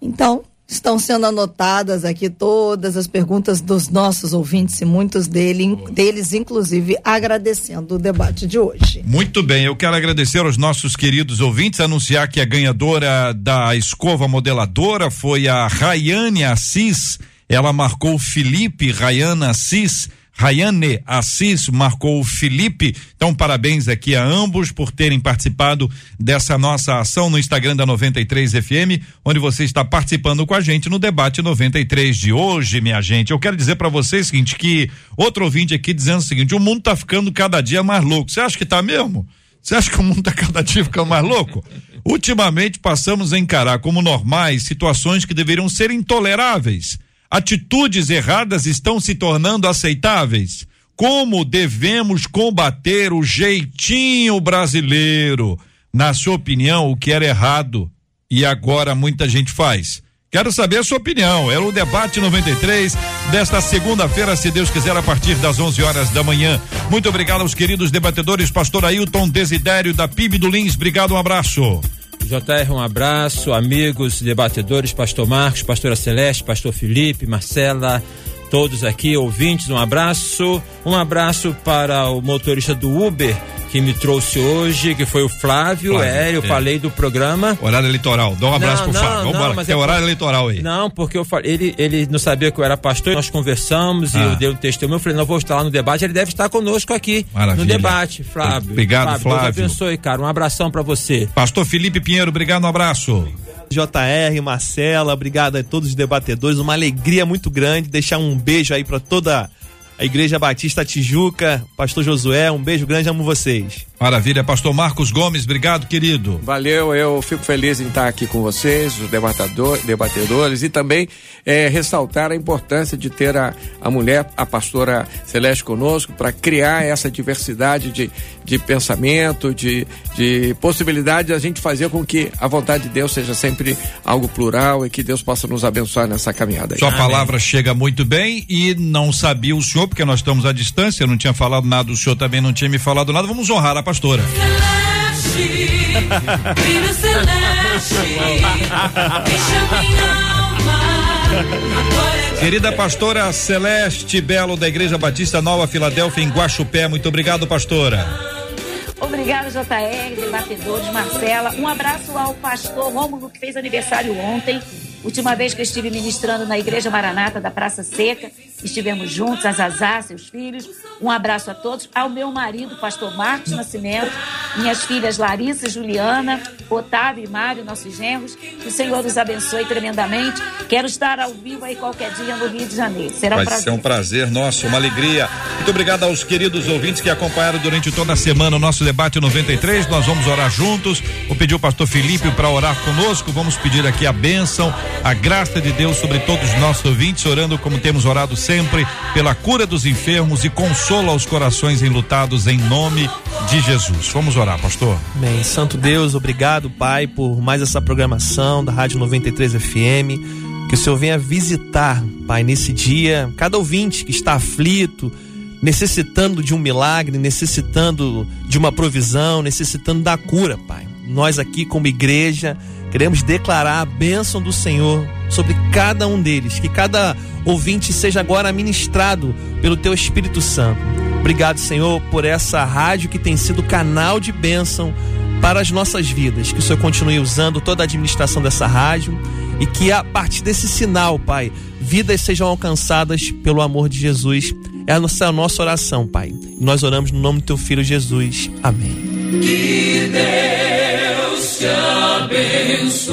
Então, estão sendo anotadas aqui todas as perguntas dos nossos ouvintes e muitos dele, deles, inclusive, agradecendo o debate de hoje. Muito bem, eu quero agradecer aos nossos queridos ouvintes, anunciar que a ganhadora da escova modeladora foi a Rayane Assis. Ela marcou Felipe Rayana Assis. Rayane Assis marcou o Felipe. Então, parabéns aqui a ambos por terem participado dessa nossa ação no Instagram da 93 FM, onde você está participando com a gente no debate 93 de hoje, minha gente. Eu quero dizer para vocês o seguinte: que outro ouvinte aqui dizendo o seguinte: o mundo tá ficando cada dia mais louco. Você acha que tá mesmo? Você acha que o mundo tá cada dia ficando mais louco? Ultimamente passamos a encarar como normais situações que deveriam ser intoleráveis atitudes erradas estão se tornando aceitáveis? Como devemos combater o jeitinho brasileiro? Na sua opinião, o que era errado e agora muita gente faz? Quero saber a sua opinião. É o debate 93 desta segunda-feira, se Deus quiser, a partir das 11 horas da manhã. Muito obrigado aos queridos debatedores, Pastor Ailton Desidério da PIB do Lins. Obrigado, um abraço. JR, um abraço, amigos, debatedores, pastor Marcos, pastora Celeste, pastor Felipe, Marcela, todos aqui, ouvintes, um abraço. Um abraço para o motorista do Uber que me trouxe hoje, que foi o Flávio. Flávio, é, eu é. falei do programa. Horário eleitoral. Dá um abraço Não, pro não, Flávio. Vamos embora. mas Tem é horário eleitoral aí. Não, porque eu falei, ele, ele não sabia que eu era pastor, nós conversamos e Ah. eu dei um testemunho. Eu falei, não vou estar lá no debate, ele deve estar conosco aqui Maravilha. no debate, Flávio. Obrigado, Deus Flávio. abençoe, cara. Um abração para você. Pastor Felipe Pinheiro, obrigado, um abraço. JR, Marcela, obrigado a todos os debatedores, uma alegria muito grande, deixar um beijo aí para toda a Igreja Batista Tijuca, Pastor Josué, um beijo grande, amo vocês. Maravilha, Pastor Marcos Gomes, obrigado, querido. Valeu, eu fico feliz em estar aqui com vocês, os debatedores, e também é, ressaltar a importância de ter a, a mulher, a pastora Celeste conosco, para criar essa diversidade de, de pensamento, de, de possibilidade de a gente fazer com que a vontade de Deus seja sempre algo plural e que Deus possa nos abençoar nessa caminhada. Aí. Sua Amém. palavra chega muito bem e não sabia o senhor, porque nós estamos à distância, não tinha falado nada, o senhor também não tinha me falado nada. Vamos honrar a pastora. <laughs> Querida pastora Celeste Belo da Igreja Batista Nova Filadélfia em Guaxupé, muito obrigado, pastora. Obrigada, JR, debatedores, Marcela. Um abraço ao pastor Rômulo, que fez aniversário ontem. Última vez que eu estive ministrando na Igreja Maranata da Praça Seca, estivemos juntos, a Zazá, seus filhos. Um abraço a todos. Ao meu marido, pastor Marcos Nascimento, minhas filhas Larissa, Juliana, Otávio e Mário, nossos genros. Que o Senhor os abençoe tremendamente. Quero estar ao vivo aí qualquer dia no Rio de Janeiro. Será Vai um prazer. ser um prazer nosso, uma alegria. Muito obrigado aos queridos ouvintes que acompanharam durante toda a semana o nosso debate 93. Nós vamos orar juntos. Vou pedir o pastor Felipe para orar conosco. Vamos pedir aqui a bênção a graça de Deus sobre todos os nossos ouvintes, orando como temos orado sempre, pela cura dos enfermos e consola os corações enlutados em nome de Jesus. Vamos orar, pastor. Amém. Santo Deus, obrigado, Pai, por mais essa programação da Rádio 93 FM. Que o Senhor venha visitar, Pai, nesse dia, cada ouvinte que está aflito, necessitando de um milagre, necessitando de uma provisão, necessitando da cura, Pai. Nós aqui, como igreja, Queremos declarar a bênção do Senhor sobre cada um deles, que cada ouvinte seja agora ministrado pelo Teu Espírito Santo. Obrigado, Senhor, por essa rádio que tem sido canal de bênção para as nossas vidas. Que o Senhor continue usando toda a administração dessa rádio e que a partir desse sinal, Pai, vidas sejam alcançadas pelo amor de Jesus. É a nossa, a nossa oração, Pai. nós oramos no nome do Teu Filho Jesus. Amém. Que Deus te abençoe.